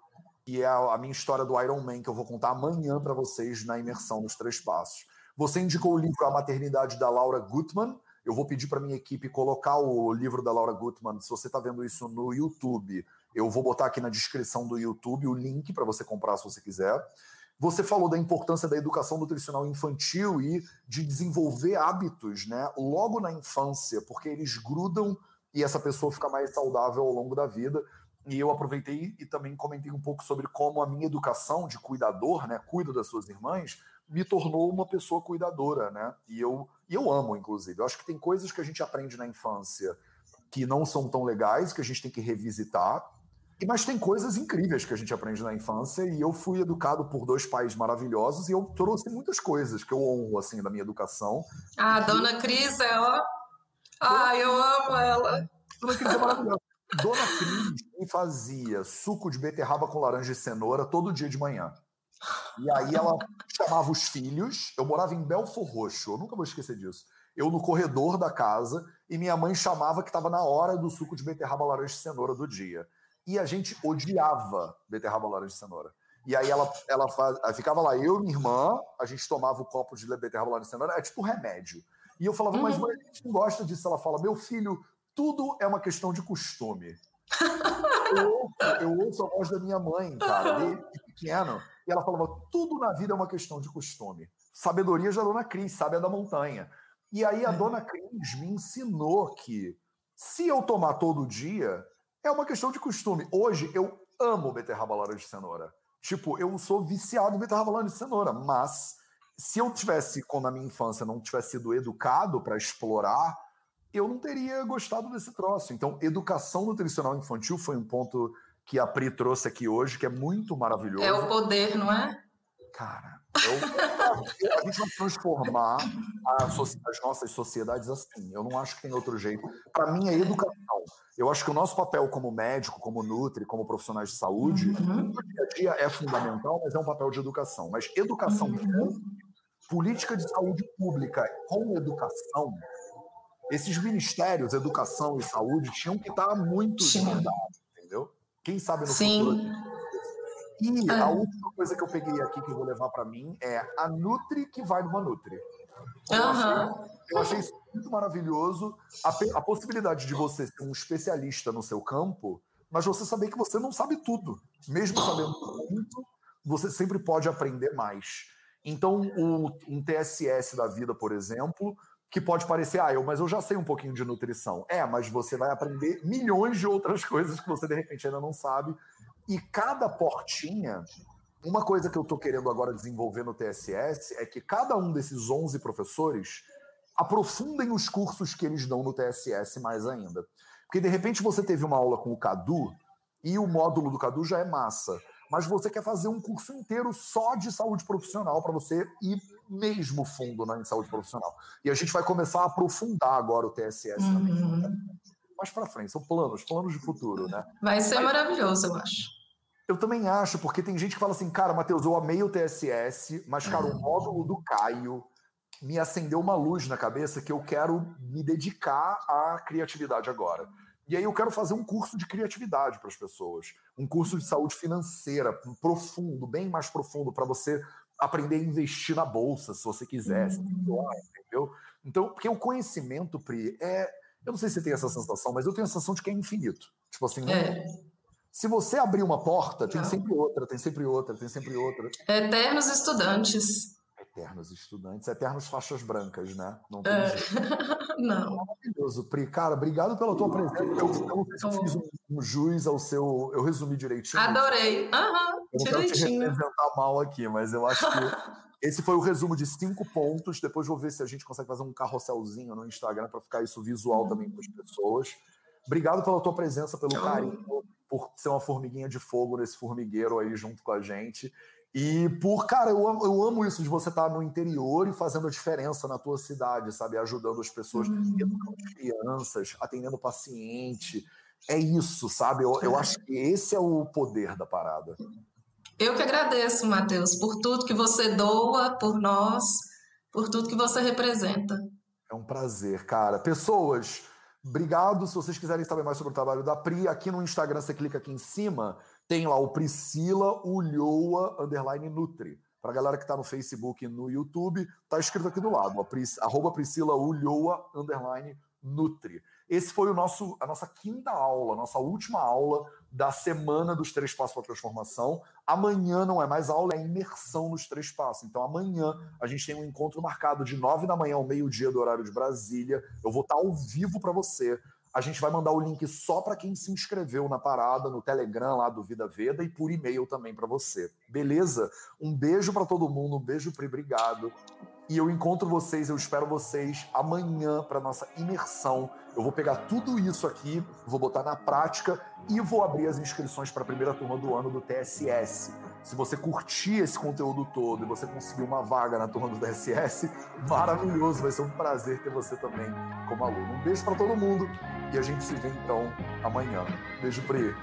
E é a, minha história do Iron Man que eu vou contar amanhã para vocês na imersão nos três passos. Você indicou o livro A Maternidade da Laura Gutman. Eu vou pedir para minha equipe colocar o livro da Laura Gutman. Se você está vendo isso no YouTube, eu vou botar aqui na descrição do YouTube o link para você comprar se você quiser. Você falou da importância da educação nutricional infantil e de desenvolver hábitos, né, logo na infância, porque eles grudam e essa pessoa fica mais saudável ao longo da vida. E eu aproveitei e também comentei um pouco sobre como a minha educação de cuidador, né, cuido das suas irmãs, me tornou uma pessoa cuidadora, né? E eu, e eu amo, inclusive. Eu acho que tem coisas que a gente aprende na infância que não são tão legais, que a gente tem que revisitar, mas tem coisas incríveis que a gente aprende na infância e eu fui educado por dois pais maravilhosos e eu trouxe muitas coisas que eu honro assim da minha educação. Ah, a dona Cris ó. Ah, eu amo ela. Dona Cris é maravilhosa. Dona Cris fazia suco de beterraba com laranja e cenoura todo dia de manhã. E aí ela chamava os filhos. Eu morava em Belfor Roxo, eu nunca vou esquecer disso. Eu no corredor da casa e minha mãe chamava que estava na hora do suco de beterraba, laranja e cenoura do dia e a gente odiava beterraba, laranja e cenoura. E aí ela, ela faz, ficava lá, eu e minha irmã, a gente tomava o copo de beterraba, laranja e cenoura, é tipo remédio. E eu falava, mas uhum. mãe, a gente não gosta disso. Ela fala, meu filho, tudo é uma questão de costume. eu, ouço, eu ouço a voz da minha mãe, cara, desde pequeno, e ela falava, tudo na vida é uma questão de costume. Sabedoria já dona Cris, sabe a da montanha. E aí a dona Cris me ensinou que se eu tomar todo dia, é uma questão de costume. Hoje eu amo beterraba laranja de cenoura. Tipo, eu sou viciado em beterraba laranja de cenoura, mas se eu tivesse, quando na minha infância não tivesse sido educado para explorar, eu não teria gostado desse troço. Então, educação nutricional infantil foi um ponto que a Pri trouxe aqui hoje, que é muito maravilhoso. É o poder, não é? Cara, eu, a gente vai transformar a, as nossas sociedades assim. Eu não acho que tem outro jeito. Para mim, é educação. Eu acho que o nosso papel como médico, como nutri, como profissionais de saúde, uhum. no dia a dia é fundamental, mas é um papel de educação. Mas educação, uhum. política de saúde pública com educação, esses ministérios, educação e saúde, tinham que estar muito demandados, entendeu? Quem sabe no Sim. futuro e a ah. última coisa que eu peguei aqui que eu vou levar para mim é a Nutri que vai numa Nutri. Eu, uhum. achei, eu achei isso muito maravilhoso. A, a, possibilidade de você ser um especialista no seu campo mas você saber que você não sabe tudo. Mesmo sabendo muito, você sempre pode aprender mais. Então, o, um TSS da vida, por exemplo, que pode parecer, ah, eu, mas eu já sei um pouquinho de nutrição. É, mas você vai aprender milhões de outras coisas que você de repente ainda não sabe. E cada portinha, uma coisa que eu estou querendo agora desenvolver no TSS é que cada um desses 11 professores aprofundem os cursos que eles dão no TSS mais ainda. Porque de repente você teve uma aula com o Cadu e o módulo do Cadu já é massa mas você quer fazer um curso inteiro só de saúde profissional para você ir mesmo fundo né, em saúde profissional. E a gente vai começar a aprofundar agora o TSS uhum. também. Mais para frente, são planos, planos de futuro, né? Vai ser maravilhoso, eu acho. Eu também acho, porque tem gente que fala assim, cara, Matheus, eu amei o TSS, mas, cara, o módulo do Caio me acendeu uma luz na cabeça que eu quero me dedicar à criatividade agora. E aí eu quero fazer um curso de criatividade para as pessoas, um curso de saúde financeira profundo, bem mais profundo, para você aprender a investir na bolsa, se você quiser, uhum. entendeu? Então, porque o conhecimento, Pri, é. Eu não sei se você tem essa sensação, mas eu tenho a sensação de que é infinito. Tipo assim, é. se você abrir uma porta, tem sempre outra, tem sempre outra, tem sempre outra. Eternos estudantes. Eternos estudantes, eternos faixas brancas, né? Não tem é. Não. Maravilhoso, Pri. Cara, obrigado pela tua presença. Eu, eu não se eu fiz um, um juiz ao seu. Eu resumi direitinho. Adorei. Aham, uhum, eu não quero te representar mal aqui, mas eu acho que. Esse foi o resumo de cinco pontos. Depois vou ver se a gente consegue fazer um carrosselzinho no Instagram para ficar isso visual também para as pessoas. Obrigado pela tua presença, pelo carinho, por ser uma formiguinha de fogo nesse formigueiro aí junto com a gente. E por, cara, eu amo, eu amo isso de você estar no interior e fazendo a diferença na tua cidade, sabe? Ajudando as pessoas, uhum. educando crianças, atendendo paciente. É isso, sabe? Eu, eu acho que esse é o poder da parada. Eu que agradeço, Matheus, por tudo que você doa por nós, por tudo que você representa. É um prazer, cara. Pessoas, obrigado. Se vocês quiserem saber mais sobre o trabalho da Pri, aqui no Instagram você clica aqui em cima tem lá o Priscila Ulhoa underline Nutri. Para a galera que está no Facebook e no YouTube, tá escrito aqui do lado, a arroba Priscila Ulhoa underline Nutri. Esse foi o nosso, a nossa quinta aula, a nossa última aula da semana dos Três Passos para a Transformação. Amanhã não é mais aula, é imersão nos Três Passos. Então amanhã a gente tem um encontro marcado de nove da manhã ao meio-dia do horário de Brasília. Eu vou estar ao vivo para você a gente vai mandar o link só para quem se inscreveu na parada, no Telegram lá do Vida Veda e por e-mail também para você. Beleza? Um beijo para todo mundo, um beijo Pri, obrigado. E eu encontro vocês, eu espero vocês amanhã para nossa imersão. Eu vou pegar tudo isso aqui, vou botar na prática e vou abrir as inscrições para a primeira turma do ano do TSS. Se você curtir esse conteúdo todo e você conseguir uma vaga na turma do TSS, maravilhoso, vai ser um prazer ter você também como aluno. Um beijo para todo mundo e a gente se vê então amanhã. Beijo, Pri.